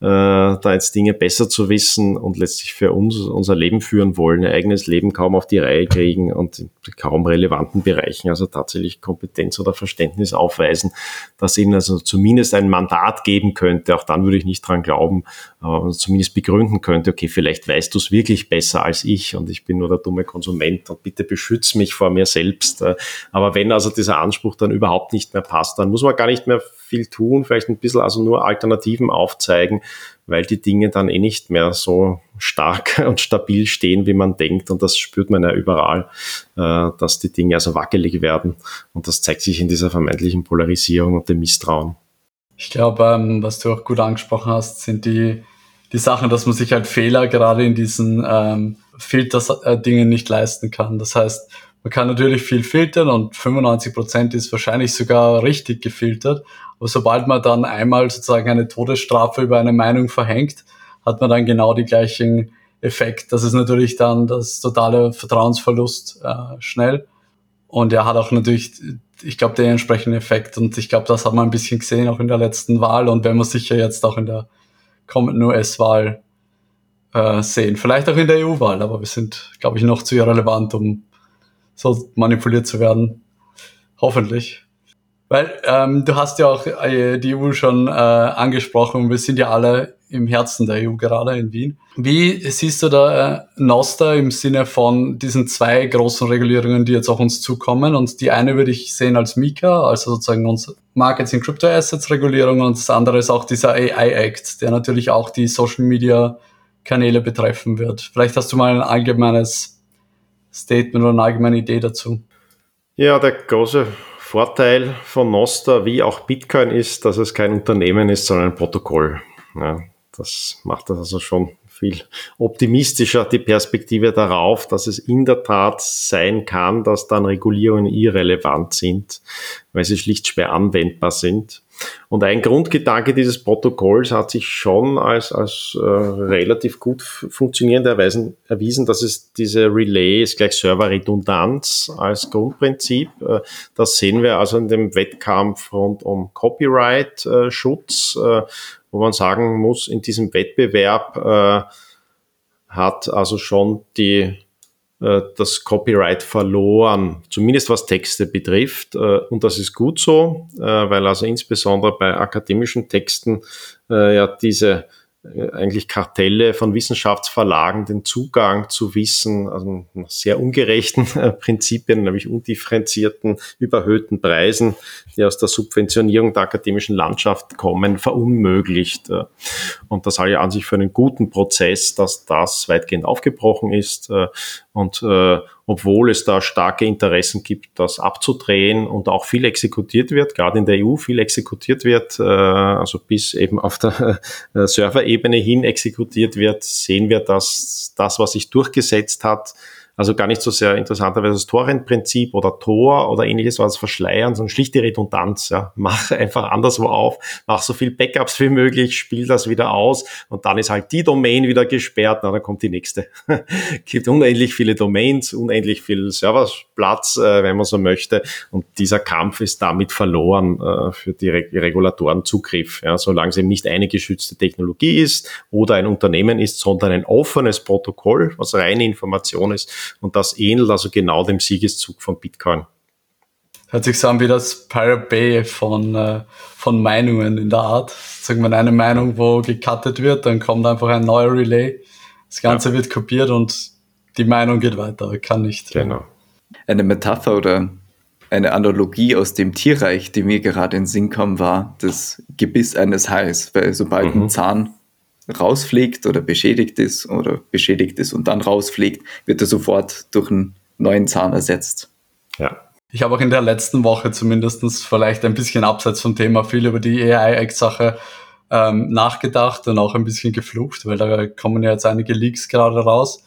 da jetzt Dinge besser zu wissen und letztlich für uns unser Leben führen wollen, ihr eigenes Leben kaum auf die Reihe kriegen und in kaum relevanten Bereichen also tatsächlich Kompetenz oder Verständnis aufweisen, dass ihnen also zumindest ein Mandat geben könnte, auch dann würde ich nicht dran glauben, aber zumindest begründen könnte, okay, vielleicht weißt du es wirklich besser als ich und ich bin nur der dumme Konsument und bitte beschütze mich vor mir selbst. Äh, aber wenn also dieser Anspruch dann überhaupt nicht mehr passt, dann muss man gar nicht mehr viel tun, vielleicht ein bisschen also nur Alternativen aufzeigen, weil die Dinge dann eh nicht mehr so stark und stabil stehen, wie man denkt. Und das spürt man ja überall, äh, dass die Dinge also wackelig werden. Und das zeigt sich in dieser vermeintlichen Polarisierung und dem Misstrauen. Ich glaube, ähm, was du auch gut angesprochen hast, sind die, die Sachen, dass man sich halt Fehler gerade in diesen ähm, Filter-Dingen nicht leisten kann. Das heißt, man kann natürlich viel filtern und 95 Prozent ist wahrscheinlich sogar richtig gefiltert. Aber sobald man dann einmal sozusagen eine Todesstrafe über eine Meinung verhängt, hat man dann genau die gleichen Effekt. Das ist natürlich dann das totale Vertrauensverlust äh, schnell. Und er hat auch natürlich, ich glaube, den entsprechenden Effekt. Und ich glaube, das hat man ein bisschen gesehen auch in der letzten Wahl und wenn man sicher jetzt auch in der kommenden US-Wahl äh, sehen. Vielleicht auch in der EU-Wahl, aber wir sind, glaube ich, noch zu irrelevant, um so manipuliert zu werden. Hoffentlich. Weil ähm, du hast ja auch äh, die EU schon äh, angesprochen wir sind ja alle im Herzen der EU gerade in Wien. Wie siehst du da äh, Noster im Sinne von diesen zwei großen Regulierungen, die jetzt auf uns zukommen? Und die eine würde ich sehen als Mika, also sozusagen unsere Markets in Crypto Assets Regulierung und das andere ist auch dieser AI Act, der natürlich auch die Social Media Kanäle betreffen wird. Vielleicht hast du mal ein allgemeines Statement oder eine allgemeine Idee dazu? Ja, der große Vorteil von Noster wie auch Bitcoin ist, dass es kein Unternehmen ist, sondern ein Protokoll. Ja, das macht das also schon viel optimistischer, die Perspektive darauf, dass es in der Tat sein kann, dass dann Regulierungen irrelevant sind, weil sie schlicht schwer anwendbar sind. Und ein Grundgedanke dieses Protokolls hat sich schon als, als äh, relativ gut funktionierend erweisen, erwiesen, dass es diese Relay ist gleich Serverredundanz als Grundprinzip. Äh, das sehen wir also in dem Wettkampf rund um Copyright-Schutz, äh, wo man sagen muss, in diesem Wettbewerb äh, hat also schon die das Copyright verloren, zumindest was Texte betrifft. Äh, und das ist gut so, äh, weil also insbesondere bei akademischen Texten ja diese äh, eigentlich Kartelle von Wissenschaftsverlagen den Zugang zu Wissen, also nach sehr ungerechten äh, Prinzipien, nämlich undifferenzierten, überhöhten Preisen, die aus der Subventionierung der akademischen Landschaft kommen, verunmöglicht. Äh. Und das halte ich an sich für einen guten Prozess, dass das weitgehend aufgebrochen ist und obwohl es da starke Interessen gibt, das abzudrehen und auch viel exekutiert wird, gerade in der EU viel exekutiert wird, äh, also bis eben auf der äh, Serverebene hin exekutiert wird, sehen wir, dass das, was sich durchgesetzt hat, also gar nicht so sehr interessanterweise das Torrent-Prinzip oder Tor oder ähnliches, was verschleiern, sondern schlichte Redundanz. Ja. Mach einfach anderswo auf, mach so viel Backups wie möglich, spiel das wieder aus und dann ist halt die Domain wieder gesperrt, na, dann kommt die nächste. Gibt unendlich viele Domains, unendlich viel Serverplatz, äh, wenn man so möchte. Und dieser Kampf ist damit verloren äh, für die Re Regulatoren-Zugriff. Ja. Solange es eben nicht eine geschützte Technologie ist oder ein Unternehmen ist, sondern ein offenes Protokoll, was reine Information ist, und das ähnelt also genau dem Siegeszug von Bitcoin. Hört sich so an wie das Pirate Bay von, äh, von Meinungen in der Art. Sagen wir eine Meinung, wo gecuttet wird, dann kommt einfach ein neuer Relay. Das Ganze ja. wird kopiert und die Meinung geht weiter. Kann nicht. Genau. Eine Metapher oder eine Analogie aus dem Tierreich, die mir gerade in den Sinn kam, war das Gebiss eines Hais, weil sobald mhm. ein Zahn rausfliegt oder beschädigt ist oder beschädigt ist und dann rausfliegt, wird er sofort durch einen neuen Zahn ersetzt. Ja. Ich habe auch in der letzten Woche zumindest vielleicht ein bisschen abseits vom Thema viel über die AI-Sache ähm, nachgedacht und auch ein bisschen geflucht, weil da kommen ja jetzt einige Leaks gerade raus.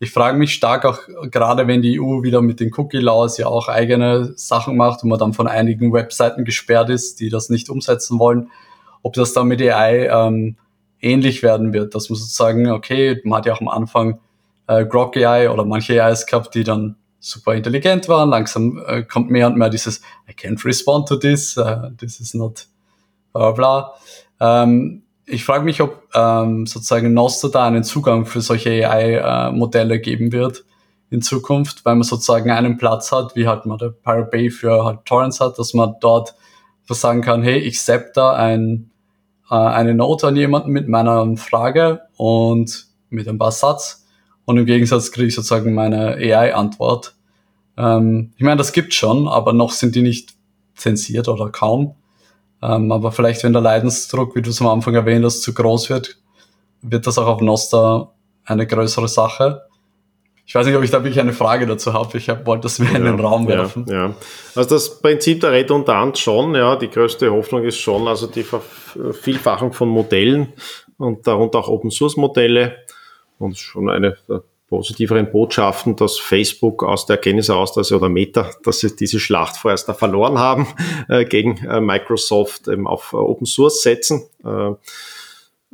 Ich frage mich stark auch, gerade wenn die EU wieder mit den Cookie-Laws ja auch eigene Sachen macht und man dann von einigen Webseiten gesperrt ist, die das nicht umsetzen wollen, ob das dann mit AI ähm, ähnlich werden wird, dass man sozusagen, okay, man hat ja auch am Anfang äh, Grok AI oder manche AIs gehabt, die dann super intelligent waren. Langsam äh, kommt mehr und mehr dieses I can't respond to this, uh, this is not bla bla. Ähm, ich frage mich, ob ähm, sozusagen Nostr da einen Zugang für solche AI-Modelle äh, geben wird in Zukunft, weil man sozusagen einen Platz hat, wie halt man der Pirate Bay für halt Torrents hat, dass man dort sagen kann, hey, ich sepp da ein, äh, eine Note an jemanden mit meiner Frage und mit ein paar Satz und im Gegensatz kriege ich sozusagen meine AI-Antwort. Ähm, ich meine, das gibt schon, aber noch sind die nicht zensiert oder kaum. Ähm, aber vielleicht, wenn der Leidensdruck, wie du es am Anfang erwähnt hast, zu groß wird, wird das auch auf Noster eine größere Sache. Ich weiß nicht, ob ich da wirklich eine Frage dazu habe. Ich hab, wollte das mir ja, in den Raum werfen. Ja, ja. Also das Prinzip der Redundanz schon, ja. Die größte Hoffnung ist schon, also die Vervielfachung von Modellen und darunter auch Open Source Modelle und schon eine der positiveren Botschaften, dass Facebook aus der Erkenntnis heraus, dass sie oder Meta, dass sie diese Schlacht vorerst da verloren haben äh, gegen äh, Microsoft eben auf äh, Open Source setzen. Äh,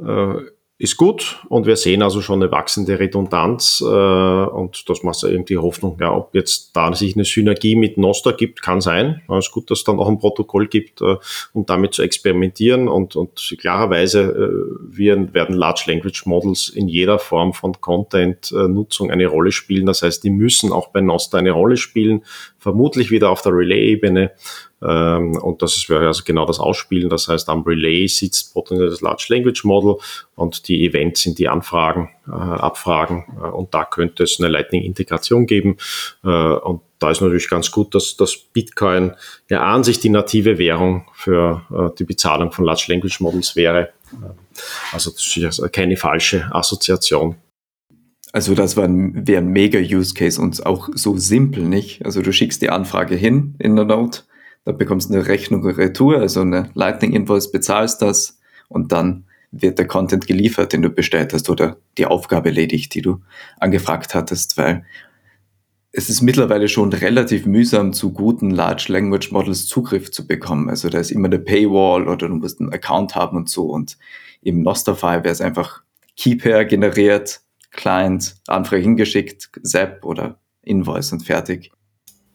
äh, ist gut und wir sehen also schon eine wachsende Redundanz äh, und das macht irgendwie Hoffnung. Ja, ob jetzt da sich eine Synergie mit Nostra gibt, kann sein. Es ist gut, dass es dann auch ein Protokoll gibt, äh, um damit zu experimentieren und, und klarerweise äh, wir, werden Large Language Models in jeder Form von Content-Nutzung eine Rolle spielen. Das heißt, die müssen auch bei Nostra eine Rolle spielen, vermutlich wieder auf der Relay-Ebene und das ist also genau das Ausspielen. Das heißt, am Relay sitzt potenziell das Large Language Model und die Events sind die Anfragen, äh, Abfragen. Äh, und da könnte es eine Lightning-Integration geben. Äh, und da ist natürlich ganz gut, dass das Bitcoin ja an sich die native Währung für äh, die Bezahlung von Large Language Models wäre. Äh, also das ist also keine falsche Assoziation. Also das wäre ein, wär ein mega Use Case und auch so simpel, nicht? Also du schickst die Anfrage hin in der Note da bekommst du eine Rechnung retour, also eine Lightning Invoice, bezahlst das und dann wird der Content geliefert, den du bestellt hast oder die Aufgabe erledigt, die du angefragt hattest, weil es ist mittlerweile schon relativ mühsam, zu guten Large Language Models Zugriff zu bekommen. Also da ist immer eine Paywall oder du musst einen Account haben und so. Und im Nosterfile wäre es einfach Keypair generiert, Client, Anfrage hingeschickt, Zap oder Invoice und fertig.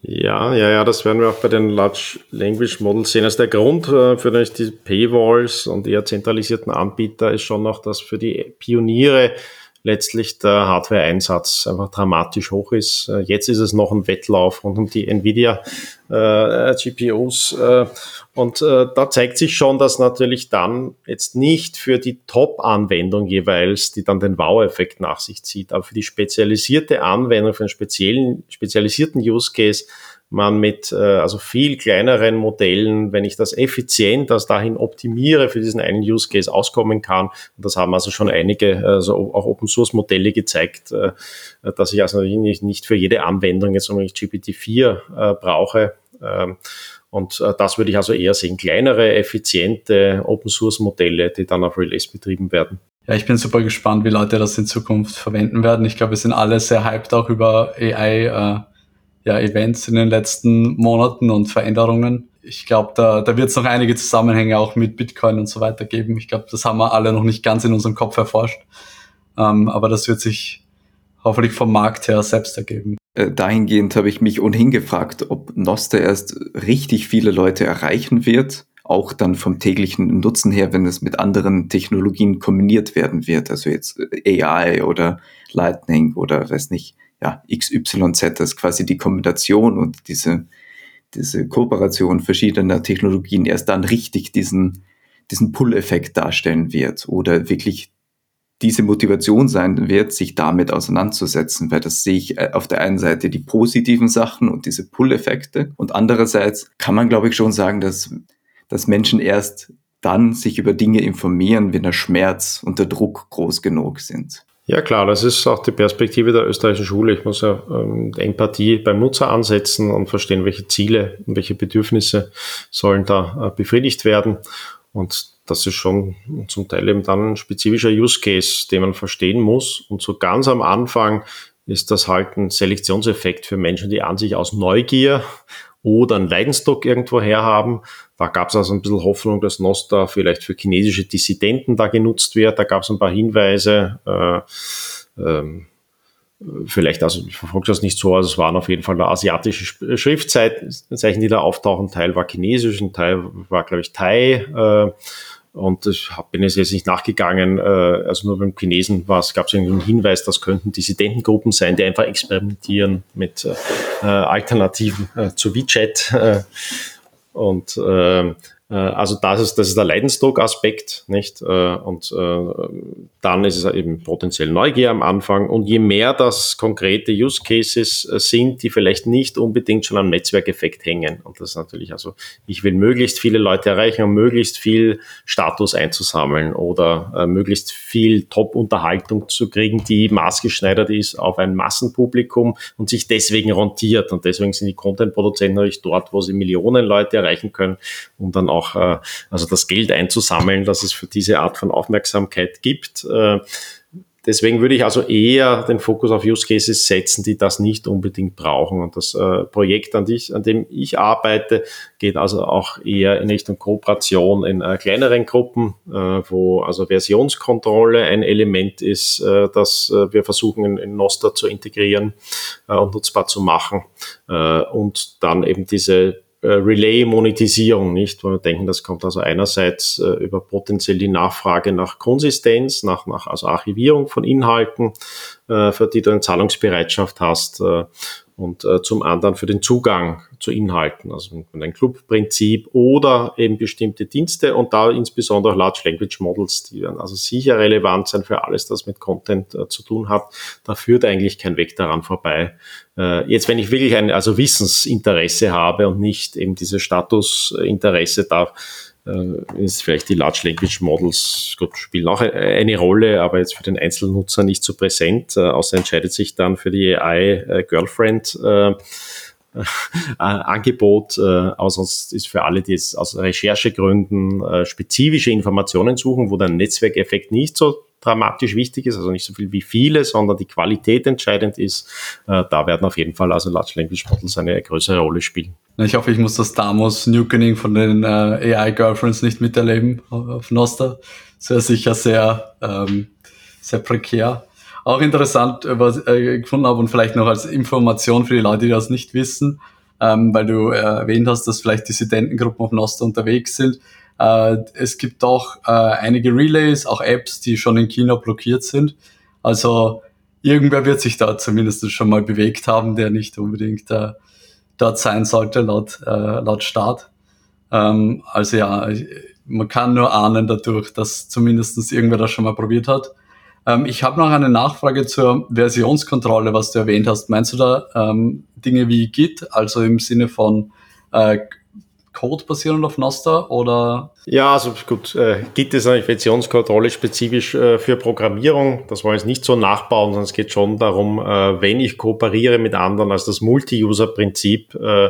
Ja, ja, ja, das werden wir auch bei den Large Language Models sehen. Also der Grund äh, für die Paywalls und eher zentralisierten Anbieter ist schon noch, dass für die Pioniere letztlich der Hardware-Einsatz einfach dramatisch hoch ist. Äh, jetzt ist es noch ein Wettlauf rund um die Nvidia äh. Äh, und äh, da zeigt sich schon, dass natürlich dann jetzt nicht für die Top-Anwendung jeweils, die dann den Wow-Effekt nach sich zieht, aber für die spezialisierte Anwendung, für einen speziellen, spezialisierten Use Case man mit äh, also viel kleineren Modellen, wenn ich das effizient das dahin optimiere für diesen einen Use Case auskommen kann. Und das haben also schon einige also auch Open Source Modelle gezeigt, äh, dass ich also nicht, nicht für jede Anwendung jetzt unbedingt GPT-4 äh, brauche. Ähm, und äh, das würde ich also eher sehen, kleinere, effiziente Open Source Modelle, die dann auf Relays betrieben werden. Ja, ich bin super gespannt, wie Leute das in Zukunft verwenden werden. Ich glaube, wir sind alle sehr hyped auch über AI äh, ja, Events in den letzten Monaten und Veränderungen. Ich glaube, da, da wird es noch einige Zusammenhänge auch mit Bitcoin und so weiter geben. Ich glaube, das haben wir alle noch nicht ganz in unserem Kopf erforscht. Ähm, aber das wird sich hoffentlich vom Markt her selbst ergeben. Äh, dahingehend habe ich mich ohnehin gefragt, ob Noster erst richtig viele Leute erreichen wird, auch dann vom täglichen Nutzen her, wenn es mit anderen Technologien kombiniert werden wird, also jetzt AI oder Lightning oder weiß nicht, ja, XYZ, das quasi die Kombination und diese, diese Kooperation verschiedener Technologien erst dann richtig diesen, diesen Pull-Effekt darstellen wird oder wirklich diese Motivation sein wird, sich damit auseinanderzusetzen, weil das sehe ich äh, auf der einen Seite die positiven Sachen und diese Pull-Effekte und andererseits kann man, glaube ich, schon sagen, dass, dass Menschen erst dann sich über Dinge informieren, wenn der Schmerz und der Druck groß genug sind. Ja klar, das ist auch die Perspektive der österreichischen Schule. Ich muss ja ähm, Empathie beim Nutzer ansetzen und verstehen, welche Ziele und welche Bedürfnisse sollen da äh, befriedigt werden. Und das ist schon zum Teil eben dann ein spezifischer Use Case, den man verstehen muss. Und so ganz am Anfang ist das halt ein Selektionseffekt für Menschen, die an sich aus Neugier oder einen Leidensdruck irgendwo herhaben. Da gab es also ein bisschen Hoffnung, dass Nostra vielleicht für chinesische Dissidenten da genutzt wird. Da gab es ein paar Hinweise. Äh, ähm, vielleicht, also ich verfolge das nicht so, also es waren auf jeden Fall asiatische Schriftzeichen, die da auftauchen. Teil war chinesisch, ein Teil war, glaube ich, Thai. Äh, und ich bin jetzt nicht nachgegangen, äh, also nur beim Chinesen gab es einen Hinweis, das könnten Dissidentengruppen sein, die einfach experimentieren mit äh, Alternativen äh, zu WeChat. Äh, und äh, also das ist, das ist der Leidensdruck-Aspekt, nicht? Äh, und äh, dann ist es eben potenziell Neugier am Anfang. Und je mehr das konkrete Use Cases sind, die vielleicht nicht unbedingt schon am Netzwerkeffekt hängen. Und das ist natürlich, also ich will möglichst viele Leute erreichen, um möglichst viel Status einzusammeln oder möglichst viel Top-Unterhaltung zu kriegen, die maßgeschneidert ist auf ein Massenpublikum und sich deswegen rentiert. Und deswegen sind die Content-Produzenten natürlich dort, wo sie Millionen Leute erreichen können und dann auch äh, also das Geld einzusammeln, das es für diese Art von Aufmerksamkeit gibt. Äh, Deswegen würde ich also eher den Fokus auf Use Cases setzen, die das nicht unbedingt brauchen. Und das äh, Projekt, an, dich, an, dem ich arbeite, geht also auch eher in Richtung Kooperation in kleineren Gruppen, wo also Versionskontrolle ein Element ist, das wir versuchen in, in Nostra zu integrieren und nutzbar zu machen. und dann eben diese Relay-Monetisierung, nicht? Weil wir denken, das kommt also einerseits äh, über potenziell die Nachfrage nach Konsistenz, nach, nach also Archivierung von Inhalten, äh, für die du eine Zahlungsbereitschaft hast. Äh, und äh, zum anderen für den Zugang zu Inhalten, also ein Clubprinzip oder eben bestimmte Dienste und da insbesondere Large Language Models, die werden also sicher relevant sein für alles, das mit Content äh, zu tun hat. Da führt eigentlich kein Weg daran vorbei. Äh, jetzt, wenn ich wirklich ein also Wissensinteresse habe und nicht eben dieses Statusinteresse, da ist vielleicht die Large Language Models gut, spielen auch eine Rolle, aber jetzt für den Einzelnutzer nicht so präsent, äh, außer entscheidet sich dann für die AI äh, Girlfriend äh, Angebot, äh, aber sonst ist für alle, die es aus Recherchegründen äh, spezifische Informationen suchen, wo der Netzwerkeffekt nicht so dramatisch wichtig ist, also nicht so viel wie viele, sondern die Qualität entscheidend ist, äh, da werden auf jeden Fall also Large Language Models eine größere Rolle spielen. Ich hoffe, ich muss das Damos Nukening von den äh, AI-Girlfriends nicht miterleben auf Noster. Das wäre sicher sehr, ähm, sehr prekär. Auch interessant, äh, was ich äh, gefunden habe und vielleicht noch als Information für die Leute, die das nicht wissen, ähm, weil du äh, erwähnt hast, dass vielleicht Dissidentengruppen auf Noster unterwegs sind. Äh, es gibt auch äh, einige Relays, auch Apps, die schon in China blockiert sind. Also irgendwer wird sich da zumindest schon mal bewegt haben, der nicht unbedingt äh, dort sein sollte, laut, äh, laut Staat. Ähm, also ja, man kann nur ahnen dadurch, dass zumindest irgendwer das schon mal probiert hat. Ähm, ich habe noch eine Nachfrage zur Versionskontrolle, was du erwähnt hast. Meinst du da ähm, Dinge wie Git, also im Sinne von äh, Code basierend auf Nostr oder? Ja, also gut, äh, Git ist eine Versionskontrolle spezifisch äh, für Programmierung. Das wollen wir jetzt nicht so nachbauen, sondern es geht schon darum, äh, wenn ich kooperiere mit anderen, also das Multi-User-Prinzip, äh,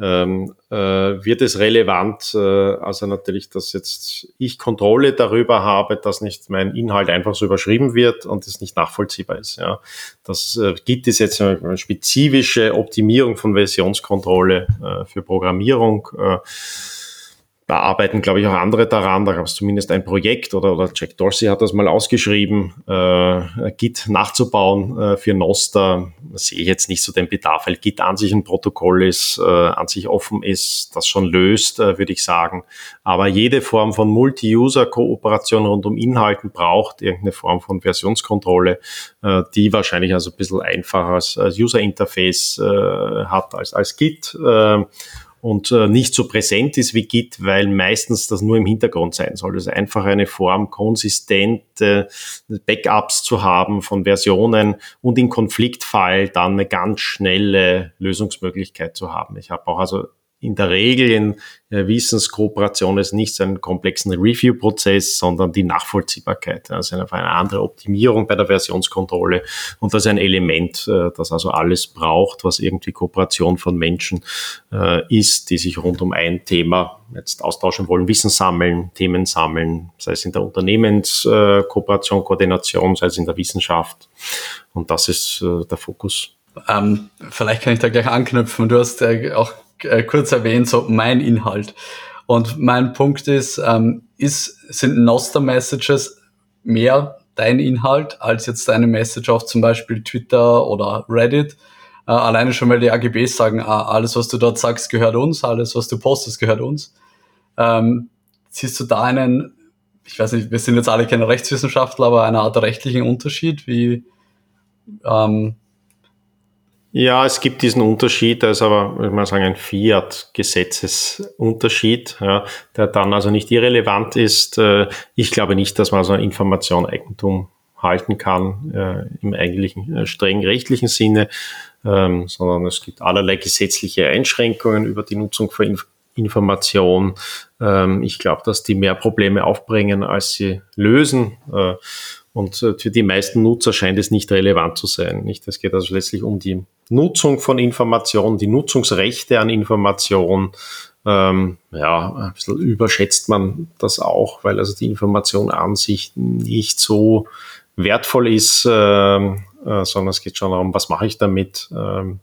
ähm, äh, wird es relevant, äh, also natürlich, dass jetzt ich Kontrolle darüber habe, dass nicht mein Inhalt einfach so überschrieben wird und es nicht nachvollziehbar ist. Ja. Das äh, gibt es jetzt eine spezifische Optimierung von Versionskontrolle äh, für Programmierung. Äh, da arbeiten, glaube ich, auch andere daran. Da gab es zumindest ein Projekt oder, oder Jack Dorsey hat das mal ausgeschrieben, äh, Git nachzubauen äh, für Noster. Da sehe ich jetzt nicht so den Bedarf, weil Git an sich ein Protokoll ist, äh, an sich offen ist, das schon löst, äh, würde ich sagen. Aber jede Form von Multi-User-Kooperation rund um Inhalten braucht irgendeine Form von Versionskontrolle, äh, die wahrscheinlich also ein bisschen einfacher als, als User-Interface äh, hat als, als Git. Äh, und äh, nicht so präsent ist wie Git, weil meistens das nur im Hintergrund sein soll. Also einfach eine Form, konsistente Backups zu haben von Versionen und im Konfliktfall dann eine ganz schnelle Lösungsmöglichkeit zu haben. Ich habe auch also in der Regel in äh, Wissenskooperation ist nicht so einen komplexen Review-Prozess, sondern die Nachvollziehbarkeit. Also eine, eine andere Optimierung bei der Versionskontrolle. Und das ist ein Element, äh, das also alles braucht, was irgendwie Kooperation von Menschen äh, ist, die sich rund um ein Thema jetzt austauschen wollen, Wissen sammeln, Themen sammeln, sei es in der Unternehmenskooperation, Koordination, sei es in der Wissenschaft. Und das ist der Fokus. Ähm, vielleicht kann ich da gleich anknüpfen. Du hast äh, auch äh, kurz erwähnt, so mein Inhalt. Und mein Punkt ist, ähm, ist sind Noster-Messages mehr dein Inhalt als jetzt deine Message auf zum Beispiel Twitter oder Reddit? Äh, alleine schon, weil die AGBs sagen, ah, alles, was du dort sagst, gehört uns, alles, was du postest, gehört uns. Ähm, siehst du da einen, ich weiß nicht, wir sind jetzt alle keine Rechtswissenschaftler, aber eine Art rechtlichen Unterschied, wie ähm, ja, es gibt diesen Unterschied, da ist aber, ich mal sagen, ein Fiat-Gesetzesunterschied, ja, der dann also nicht irrelevant ist. Äh, ich glaube nicht, dass man so eine Information Eigentum halten kann äh, im eigentlichen äh, streng rechtlichen Sinne, ähm, sondern es gibt allerlei gesetzliche Einschränkungen über die Nutzung von Inf Information. Ähm, ich glaube, dass die mehr Probleme aufbringen, als sie lösen. Äh, und äh, für die meisten Nutzer scheint es nicht relevant zu sein. Nicht? Es geht also letztlich um die Nutzung von Informationen, die Nutzungsrechte an Information. Ähm, ja, ein bisschen überschätzt man das auch, weil also die Information an sich nicht so wertvoll ist, äh, äh, sondern es geht schon darum, was mache ich damit. Ähm,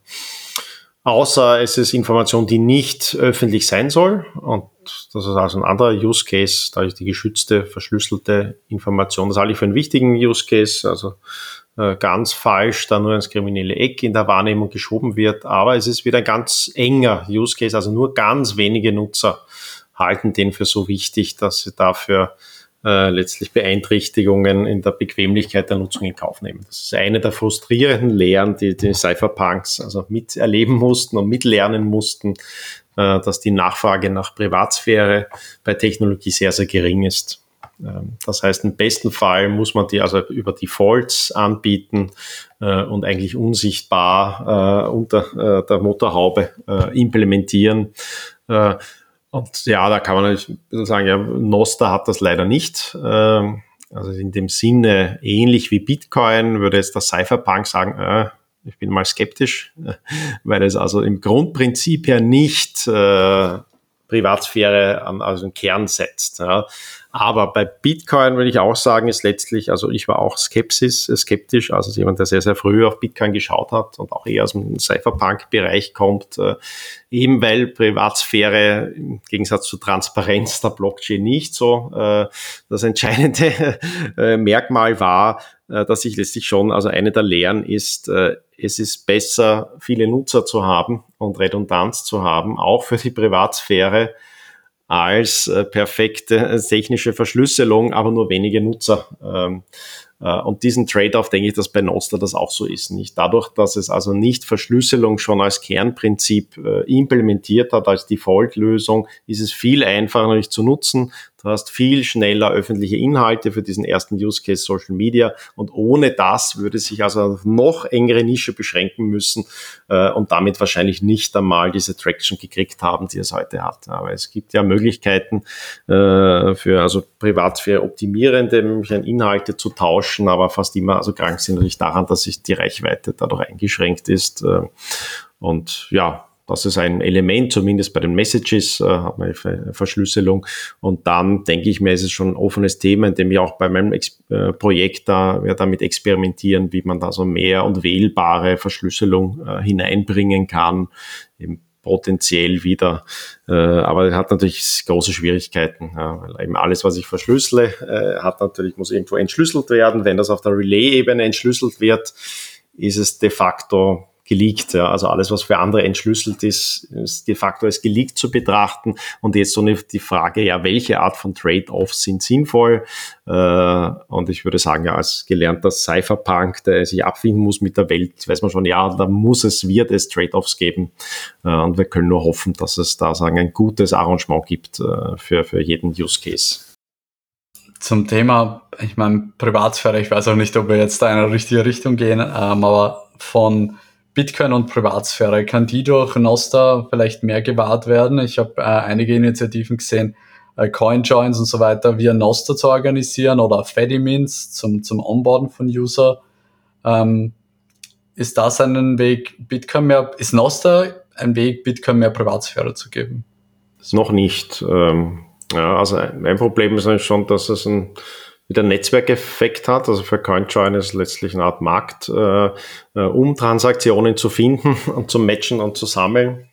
außer es ist Information, die nicht öffentlich sein soll. Und das ist also ein anderer Use Case, da ist die geschützte, verschlüsselte Information. Das halte ich für einen wichtigen Use Case, also äh, ganz falsch, da nur ins kriminelle Eck in der Wahrnehmung geschoben wird. Aber es ist wieder ein ganz enger Use Case, also nur ganz wenige Nutzer halten den für so wichtig, dass sie dafür äh, letztlich Beeinträchtigungen in der Bequemlichkeit der Nutzung in Kauf nehmen. Das ist eine der frustrierenden Lehren, die die Cypherpunks also miterleben mussten und mitlernen mussten, dass die Nachfrage nach Privatsphäre bei Technologie sehr, sehr gering ist. Ähm, das heißt, im besten Fall muss man die also über Defaults anbieten äh, und eigentlich unsichtbar äh, unter äh, der Motorhaube äh, implementieren. Äh, und ja, da kann man natürlich sagen, ja, Noster hat das leider nicht. Ähm, also in dem Sinne ähnlich wie Bitcoin würde jetzt der Cypherpunk sagen, äh, ich bin mal skeptisch, weil es also im Grundprinzip ja nicht äh, Privatsphäre an also einen Kern setzt. Ja. Aber bei Bitcoin würde ich auch sagen, ist letztlich, also ich war auch Skepsis, äh, skeptisch, also jemand, der sehr, sehr früh auf Bitcoin geschaut hat und auch eher aus dem Cypherpunk-Bereich kommt, äh, eben weil Privatsphäre im Gegensatz zu Transparenz der Blockchain nicht so äh, das entscheidende äh, Merkmal war, dass ich letztlich schon, also eine der Lehren ist, äh, es ist besser, viele Nutzer zu haben und Redundanz zu haben, auch für die Privatsphäre, als äh, perfekte äh, technische Verschlüsselung, aber nur wenige Nutzer. Ähm, äh, und diesen Trade-off denke ich, dass bei Nostr das auch so ist. Nicht dadurch, dass es also nicht Verschlüsselung schon als Kernprinzip äh, implementiert hat, als Default-Lösung, ist es viel einfacher natürlich zu nutzen. Du hast viel schneller öffentliche Inhalte für diesen ersten Use Case Social Media und ohne das würde sich also noch engere Nische beschränken müssen äh, und damit wahrscheinlich nicht einmal diese Traction gekriegt haben, die es heute hat. Aber es gibt ja Möglichkeiten äh, für also Privatsphäre optimierende Inhalte zu tauschen, aber fast immer also krank sind natürlich daran, dass sich die Reichweite dadurch eingeschränkt ist. Äh, und ja, das ist ein Element, zumindest bei den Messages äh, hat man Verschlüsselung. Und dann denke ich mir, ist es schon ein offenes Thema, in dem ich auch bei meinem Ex äh, Projekt da ja, damit experimentieren, wie man da so mehr und wählbare Verschlüsselung äh, hineinbringen kann. Eben potenziell wieder. Äh, aber er hat natürlich große Schwierigkeiten, ja, weil eben alles, was ich verschlüssele, äh, hat natürlich, muss irgendwo entschlüsselt werden. Wenn das auf der Relay-Ebene entschlüsselt wird, ist es de facto geleakt. Ja. Also alles, was für andere entschlüsselt ist, ist de facto als geleakt zu betrachten. Und jetzt so die Frage, ja, welche Art von Trade-offs sind sinnvoll? Äh, und ich würde sagen, ja, als gelernter Cypherpunk, der sich abfinden muss mit der Welt, weiß man schon, ja, da muss es, wird es Trade-offs geben. Äh, und wir können nur hoffen, dass es da sagen, ein gutes Arrangement gibt äh, für, für jeden Use Case zum Thema, ich meine, Privatsphäre, ich weiß auch nicht, ob wir jetzt da in eine richtige Richtung gehen, ähm, aber von Bitcoin und Privatsphäre, kann die durch Nostra vielleicht mehr gewahrt werden? Ich habe äh, einige Initiativen gesehen, äh, CoinJoins und so weiter via Nostra zu organisieren oder Fedimints zum, zum Onboarden von User. Ähm, ist das ein Weg, Bitcoin mehr, ist Nostra ein Weg, Bitcoin mehr Privatsphäre zu geben? Noch nicht. Ähm, ja, also ein Problem ist schon, dass es ein wieder Netzwerkeffekt hat. Also für CoinJoin ist letztlich eine Art Markt, äh, äh, um Transaktionen zu finden und zu matchen und zu sammeln.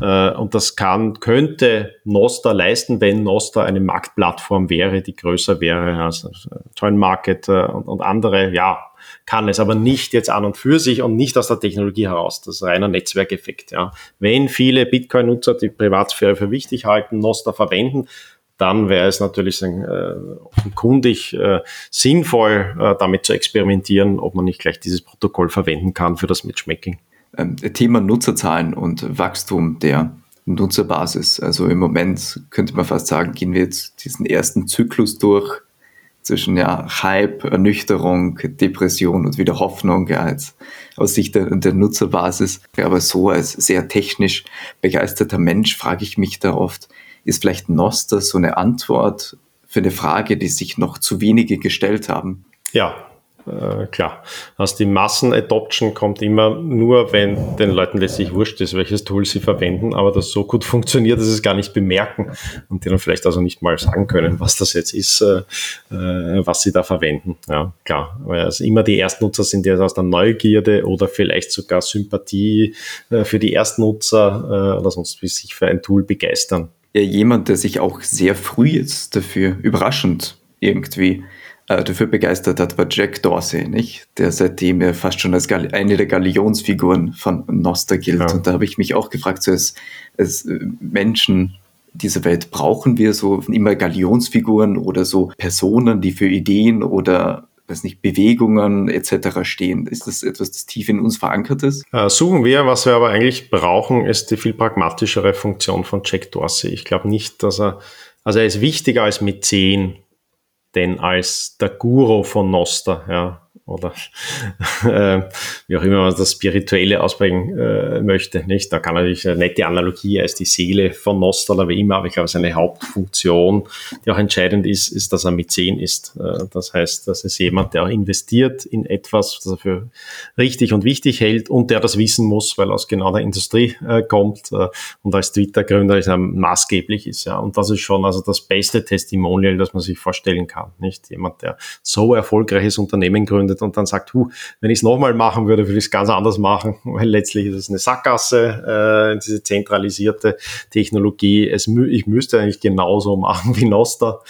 Äh, und das kann, könnte Noster leisten, wenn Noster eine Marktplattform wäre, die größer wäre als Join Market äh, und, und andere, ja, kann es aber nicht jetzt an und für sich und nicht aus der Technologie heraus. Das ist reiner Netzwerkeffekt. Ja. Wenn viele Bitcoin-Nutzer die Privatsphäre für wichtig halten, Noster verwenden, dann wäre es natürlich äh, offenkundig äh, sinnvoll, äh, damit zu experimentieren, ob man nicht gleich dieses Protokoll verwenden kann für das Matchmaking. Ähm, Thema Nutzerzahlen und Wachstum der Nutzerbasis. Also im Moment könnte man fast sagen, gehen wir jetzt diesen ersten Zyklus durch zwischen ja, Hype, Ernüchterung, Depression und wieder Hoffnung ja, jetzt aus Sicht der, der Nutzerbasis. Aber so als sehr technisch begeisterter Mensch frage ich mich da oft, ist vielleicht Noster so eine Antwort für eine Frage, die sich noch zu wenige gestellt haben? Ja, äh, klar. Also die Massenadoption kommt immer nur, wenn den Leuten letztlich wurscht ist, welches Tool sie verwenden, aber das so gut funktioniert, dass sie es gar nicht bemerken und die dann vielleicht also nicht mal sagen können, was das jetzt ist, äh, äh was sie da verwenden. Ja, klar. Weil also immer die Erstnutzer sind ja aus der Neugierde oder vielleicht sogar Sympathie äh, für die Erstnutzer äh, oder sonst wie sich für ein Tool begeistern. Ja, jemand, der sich auch sehr früh jetzt dafür überraschend irgendwie äh, dafür begeistert hat, war Jack Dorsey, nicht? Der seitdem ja fast schon als Gal eine der Galionsfiguren von Noster gilt. Ja. Und da habe ich mich auch gefragt, so als, als äh, Menschen dieser Welt brauchen wir so immer Galionsfiguren oder so Personen, die für Ideen oder weiß nicht, Bewegungen etc. stehen. Ist das etwas, das tief in uns verankert ist? Äh, suchen wir, was wir aber eigentlich brauchen, ist die viel pragmatischere Funktion von Jack Dorsey. Ich glaube nicht, dass er, also er ist wichtiger als Mäzen denn als der Guru von Noster, ja oder äh, wie auch immer man das Spirituelle ausprägen äh, möchte. Nicht? Da kann natürlich eine nette Analogie als die Seele von Nostal oder wie immer, aber ich glaube, seine Hauptfunktion, die auch entscheidend ist, ist, dass er Mäzen ist. Äh, das heißt, dass es jemand, der auch investiert in etwas, das er für richtig und wichtig hält und der das wissen muss, weil er aus genau der Industrie äh, kommt äh, und als Twitter-Gründer ist er maßgeblich ist. Ja. Und das ist schon also das beste Testimonial, das man sich vorstellen kann. Nicht jemand, der so erfolgreiches Unternehmen gründet, gründet und dann sagt, hu, wenn ich es nochmal machen würde, würde ich es ganz anders machen, weil letztlich ist es eine Sackgasse, äh, diese zentralisierte Technologie. Es, ich müsste eigentlich genauso machen wie Noster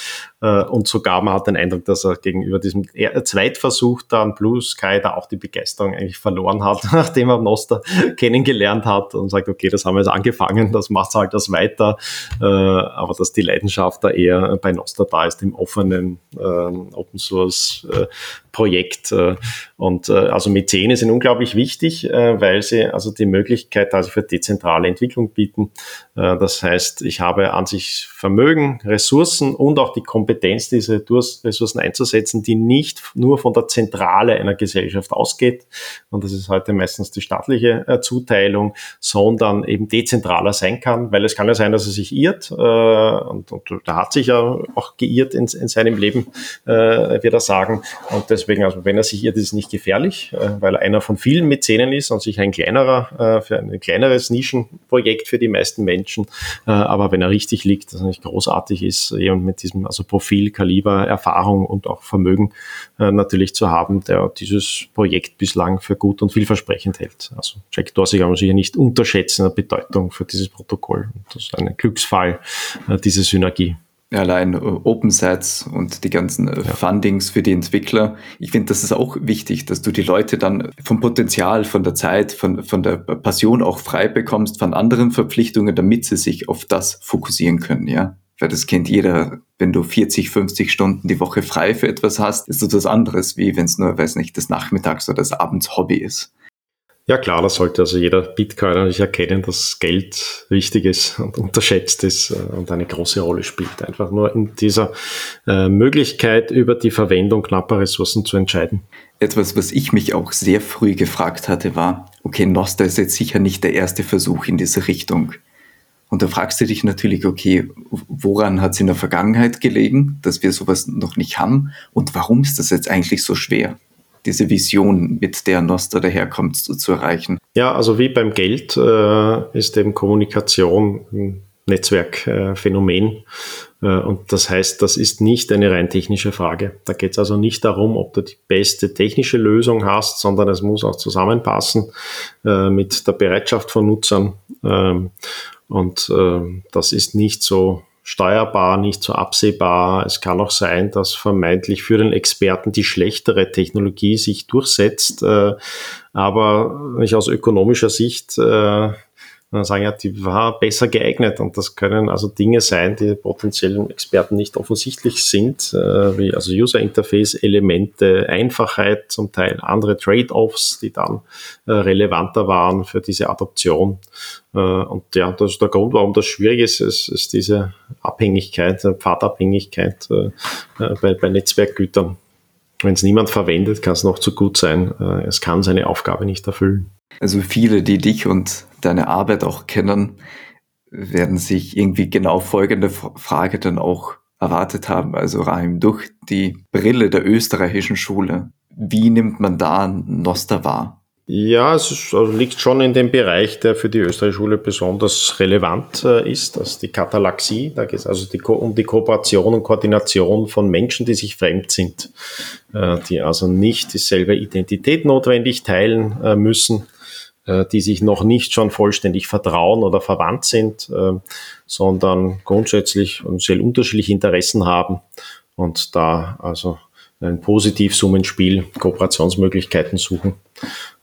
und sogar man hat den Eindruck, dass er gegenüber diesem Zweitversuch dann Blue Sky da auch die Begeisterung eigentlich verloren hat, nachdem er Noster kennengelernt hat und sagt, okay, das haben wir jetzt angefangen, das macht halt das weiter, äh, aber dass die Leidenschaft da eher bei Noster da ist, im offenen äh, Open Source äh, Projekt. Äh, und äh, also Mäzene sind unglaublich wichtig, äh, weil sie also die Möglichkeit also für dezentrale Entwicklung bieten. Das heißt, ich habe an sich Vermögen, Ressourcen und auch die Kompetenz, diese Ressourcen einzusetzen, die nicht nur von der Zentrale einer Gesellschaft ausgeht. Und das ist heute meistens die staatliche Zuteilung, sondern eben dezentraler sein kann, weil es kann ja sein, dass er sich irrt. Und, und da hat sich ja auch geirrt in, in seinem Leben, wird er sagen. Und deswegen, also wenn er sich irrt, ist es nicht gefährlich, äh, weil er einer von vielen Mäzenen ist und sich ein kleinerer, äh, für ein kleineres Nischenprojekt für die meisten Menschen. Äh, aber wenn er richtig liegt, das nicht großartig ist, jemand mit diesem also Profil, Kaliber, Erfahrung und auch Vermögen natürlich zu haben, der dieses Projekt bislang für gut und vielversprechend hält. Also Jack Dorsey kann man sicher nicht unterschätzen, der Bedeutung für dieses Protokoll. Das ist ein Glücksfall, diese Synergie allein äh, Open Sets und die ganzen äh, Fundings für die Entwickler. Ich finde, das ist auch wichtig, dass du die Leute dann vom Potenzial, von der Zeit, von, von der Passion auch frei bekommst, von anderen Verpflichtungen, damit sie sich auf das fokussieren können, ja. Weil das kennt jeder, wenn du 40, 50 Stunden die Woche frei für etwas hast, ist das was anderes, wie wenn es nur, weiß nicht, das Nachmittags- oder das Abends Hobby ist. Ja klar, das sollte also jeder Bitcoiner nicht erkennen, dass Geld wichtig ist und unterschätzt ist äh, und eine große Rolle spielt. Einfach nur in dieser äh, Möglichkeit, über die Verwendung knapper Ressourcen zu entscheiden. Etwas, was ich mich auch sehr früh gefragt hatte, war, okay, Nostra ist jetzt sicher nicht der erste Versuch in diese Richtung. Und da fragst du dich natürlich, okay, woran hat es in der Vergangenheit gelegen, dass wir sowas noch nicht haben? Und warum ist das jetzt eigentlich so schwer? diese Vision, mit der Nostra daherkommt, zu, zu erreichen? Ja, also wie beim Geld äh, ist eben Kommunikation ein Netzwerkphänomen. Äh, Und das heißt, das ist nicht eine rein technische Frage. Da geht es also nicht darum, ob du die beste technische Lösung hast, sondern es muss auch zusammenpassen mit der Bereitschaft von Nutzern. Und das ist nicht so steuerbar, nicht so absehbar. Es kann auch sein, dass vermeintlich für den Experten die schlechtere Technologie sich durchsetzt. Äh, aber ich aus ökonomischer Sicht äh, sagen, ja, die war besser geeignet und das können also Dinge sein, die potenziellen Experten nicht offensichtlich sind, äh, wie also User Interface Elemente, Einfachheit zum Teil, andere Trade-offs, die dann relevanter waren für diese Adoption. Und ja, das ist der Grund, warum das schwierig ist, ist, ist diese Abhängigkeit, Pfadabhängigkeit bei, bei Netzwerkgütern. Wenn es niemand verwendet, kann es noch zu gut sein. Es kann seine Aufgabe nicht erfüllen. Also viele, die dich und deine Arbeit auch kennen, werden sich irgendwie genau folgende Frage dann auch erwartet haben. Also Rahim, durch die Brille der österreichischen Schule, wie nimmt man da Noster wahr? Ja, es ist, also liegt schon in dem Bereich, der für die österreichische Schule besonders relevant äh, ist, das ist die Katalaxie. Da geht es also die um die Kooperation und Koordination von Menschen, die sich fremd sind, äh, die also nicht dieselbe Identität notwendig teilen äh, müssen, die sich noch nicht schon vollständig vertrauen oder verwandt sind, äh, sondern grundsätzlich und sehr unterschiedliche Interessen haben und da also ein Positivsummenspiel, Kooperationsmöglichkeiten suchen.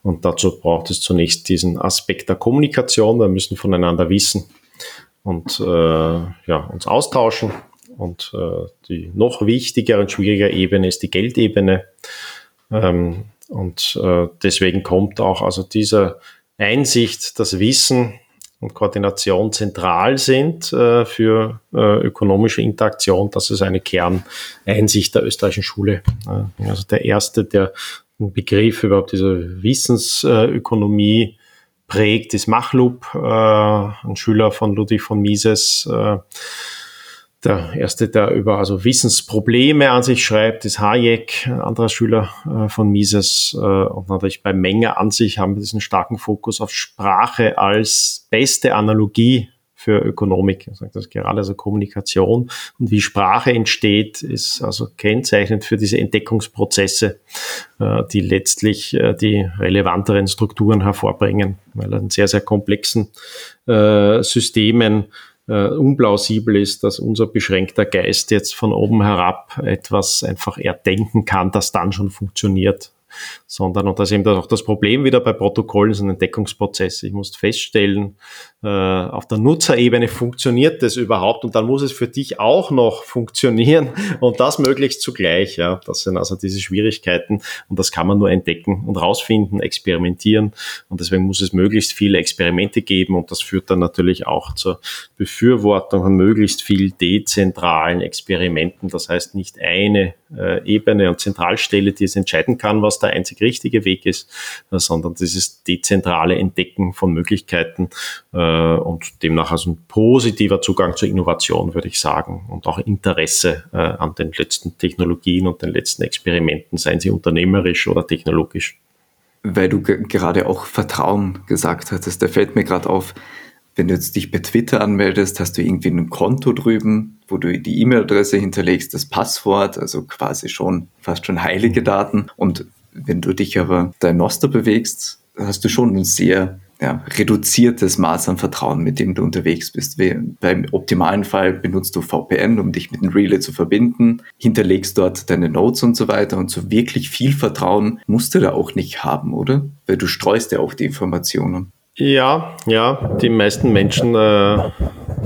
Und dazu braucht es zunächst diesen Aspekt der Kommunikation. Wir müssen voneinander wissen und äh, ja, uns austauschen. Und äh, die noch wichtigere und schwierigere Ebene ist die Geldebene. Ähm, und äh, deswegen kommt auch also diese Einsicht, das Wissen und Koordination zentral sind äh, für äh, ökonomische Interaktion. Das ist eine Kerneinsicht der österreichischen Schule. Äh, also der erste, der einen Begriff überhaupt dieser Wissensökonomie prägt, ist Machlup, äh, ein Schüler von Ludwig von Mises. Der erste, der über also Wissensprobleme an sich schreibt, ist Hayek, ein anderer Schüler äh, von Mises. Äh, und natürlich bei Menge an sich haben wir diesen starken Fokus auf Sprache als beste Analogie für Ökonomik. Er sagt das gerade, also Kommunikation und wie Sprache entsteht, ist also kennzeichnend für diese Entdeckungsprozesse, äh, die letztlich die relevanteren Strukturen hervorbringen, weil in sehr, sehr komplexen Systemen äh, unplausibel ist, dass unser beschränkter Geist jetzt von oben herab etwas einfach erdenken kann, das dann schon funktioniert sondern, und das ist eben auch das Problem wieder bei Protokollen, so ein Entdeckungsprozess. Ich muss feststellen, auf der Nutzerebene funktioniert das überhaupt und dann muss es für dich auch noch funktionieren und das möglichst zugleich. Ja, das sind also diese Schwierigkeiten und das kann man nur entdecken und rausfinden, experimentieren und deswegen muss es möglichst viele Experimente geben und das führt dann natürlich auch zur Befürwortung von möglichst viel dezentralen Experimenten. Das heißt nicht eine äh, Ebene und Zentralstelle, die es entscheiden kann, was der einzig richtige Weg ist, äh, sondern dieses dezentrale Entdecken von Möglichkeiten äh, und demnach also ein positiver Zugang zur Innovation, würde ich sagen, und auch Interesse äh, an den letzten Technologien und den letzten Experimenten, seien sie unternehmerisch oder technologisch. Weil du gerade auch Vertrauen gesagt hattest, da fällt mir gerade auf, wenn du jetzt dich bei Twitter anmeldest, hast du irgendwie ein Konto drüben, wo du die E-Mail-Adresse hinterlegst, das Passwort, also quasi schon fast schon heilige Daten. Und wenn du dich aber dein Noster bewegst, hast du schon ein sehr ja, reduziertes Maß an Vertrauen, mit dem du unterwegs bist. Beim optimalen Fall benutzt du VPN, um dich mit dem Relay zu verbinden, hinterlegst dort deine Notes und so weiter und so wirklich viel Vertrauen musst du da auch nicht haben, oder? Weil du streust ja auch die Informationen. Ja, ja, die meisten Menschen äh,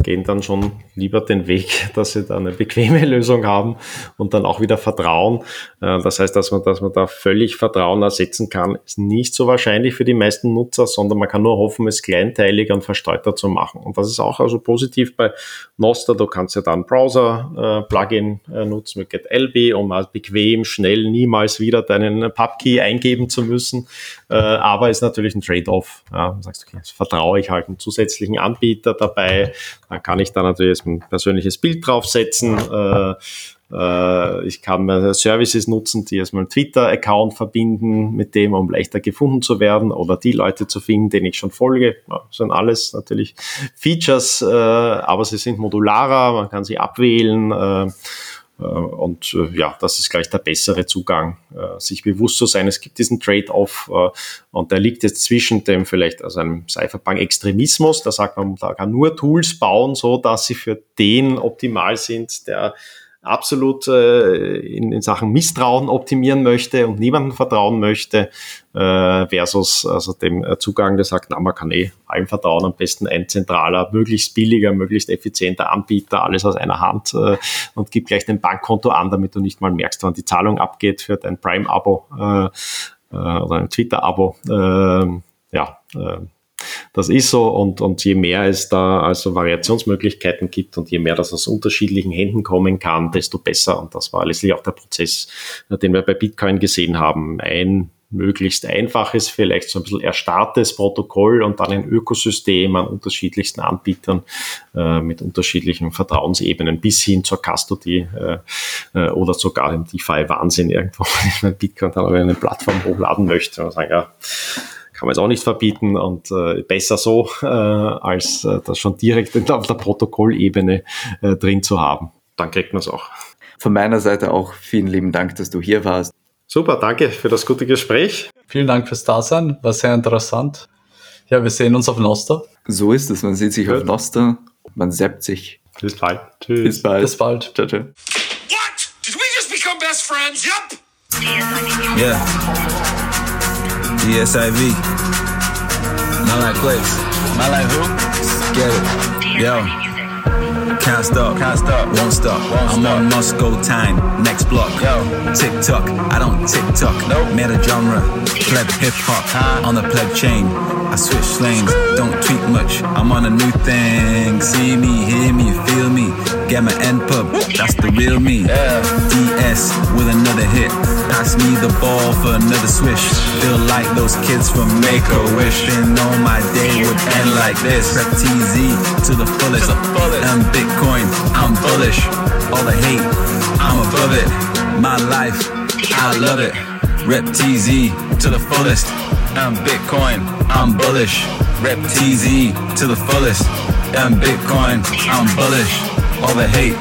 gehen dann schon lieber den Weg, dass sie da eine bequeme Lösung haben und dann auch wieder Vertrauen. Äh, das heißt, dass man, dass man da völlig Vertrauen ersetzen kann, ist nicht so wahrscheinlich für die meisten Nutzer, sondern man kann nur hoffen, es kleinteiliger und verstreuter zu machen. Und das ist auch also positiv bei Noster. Du kannst ja dann Browser-Plugin äh, nutzen mit GetLB, um halt bequem, schnell, niemals wieder deinen PubKey eingeben zu müssen. Äh, aber ist natürlich ein Trade-off. Ja, sagst, okay, vertraue ich halt einen zusätzlichen Anbieter dabei. Dann kann ich da natürlich ein persönliches Bild draufsetzen. Äh, Äh, ich kann mir Services nutzen, die erstmal einen Twitter-Account verbinden mit dem, um leichter gefunden zu werden oder die Leute zu finden, denen ich schon folge. Das sind alles natürlich Features, äh, aber sie sind modularer, man kann sie abwählen. Äh, und äh, ja, das ist gleich der bessere Zugang, äh, sich bewusst zu sein, es gibt diesen Trade-off und der liegt jetzt zwischen dem vielleicht also einem Cypherpunk-Extremismus, da sagt man, man kann nur Tools bauen, so dass sie für den optimal sind, der absolut äh, in, in Sachen Misstrauen optimieren möchte und niemandem vertrauen möchte, äh, versus also dem äh, Zugang, der sagt, na, man kann eh allen vertrauen, am besten ein zentraler, möglichst billiger, möglist effizienter Anbieter, alles aus einer Hand äh, und gibt gleich dein Bankkonto an, damit du nicht mal merkst, wann die Zahlung abgeht für dein Prime-Abo äh, äh, oder ein Twitter-Abo. Äh, ja, äh, das ist so und, und je mehr es da also Variationsmöglichkeiten gibt und je mehr das aus unterschiedlichen Händen kommen kann, desto besser. Und das war letztlich auch der Prozess, den wir bei Bitcoin gesehen haben. Ein möglichst einfaches, vielleicht so ein bisschen erstarrtes Protokoll und dann ein Ökosystem an unterschiedlichsten Anbietern äh, mit unterschiedlichen Vertrauensebenen bis hin zur Custody äh, äh, oder sogar im DeFi-Wahnsinn irgendwo, wenn mein Bitcoin dann auf eine Plattform hochladen möchte und sagen, ja, kann man es auch nicht verbieten und äh, besser so, äh, als äh, das schon direkt auf der Protokollebene äh, drin zu haben. Dann kriegt man es auch. Von meiner Seite auch vielen lieben Dank, dass du hier warst. Super, danke für das gute Gespräch. Vielen Dank fürs Dasein, war sehr interessant. Ja, wir sehen uns auf Noster. So ist es, man sieht sich Gut. auf Noster, man seppt sich. Bis bald. Tschüss. Bis bald. Bis bald. Ciao, ciao. What? Did we just become best friends? Yep. Yeah. DSIV. Not like clicks. Not like who? Get it. Yo. Can't stop, can't stop, won't stop. Won't I'm stop. on Moscow time, next block. Yo, TikTok, I don't TikTok. Nope. Made a genre, pleb hip hop huh? on the pleb chain. I switch lanes, don't tweet much. I'm on a new thing. See me, hear me, feel me. Get my end pub, that's the real me. Yeah. DS with another hit. Pass me the ball for another swish. Feel like those kids from Make a Wish. Been on my day would end like this. Rep TZ to the fullest. And Bitcoin, I'm bullish. All the hate, I'm above it. My life, I love it. Rep TZ to the fullest. And Bitcoin, I'm bullish. Rep TZ to the fullest. And Bitcoin, I'm bullish all the hate,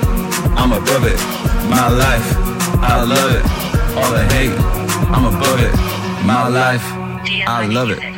I'm above it. My life, I love it. All the hate, I'm above it. My life, I love it.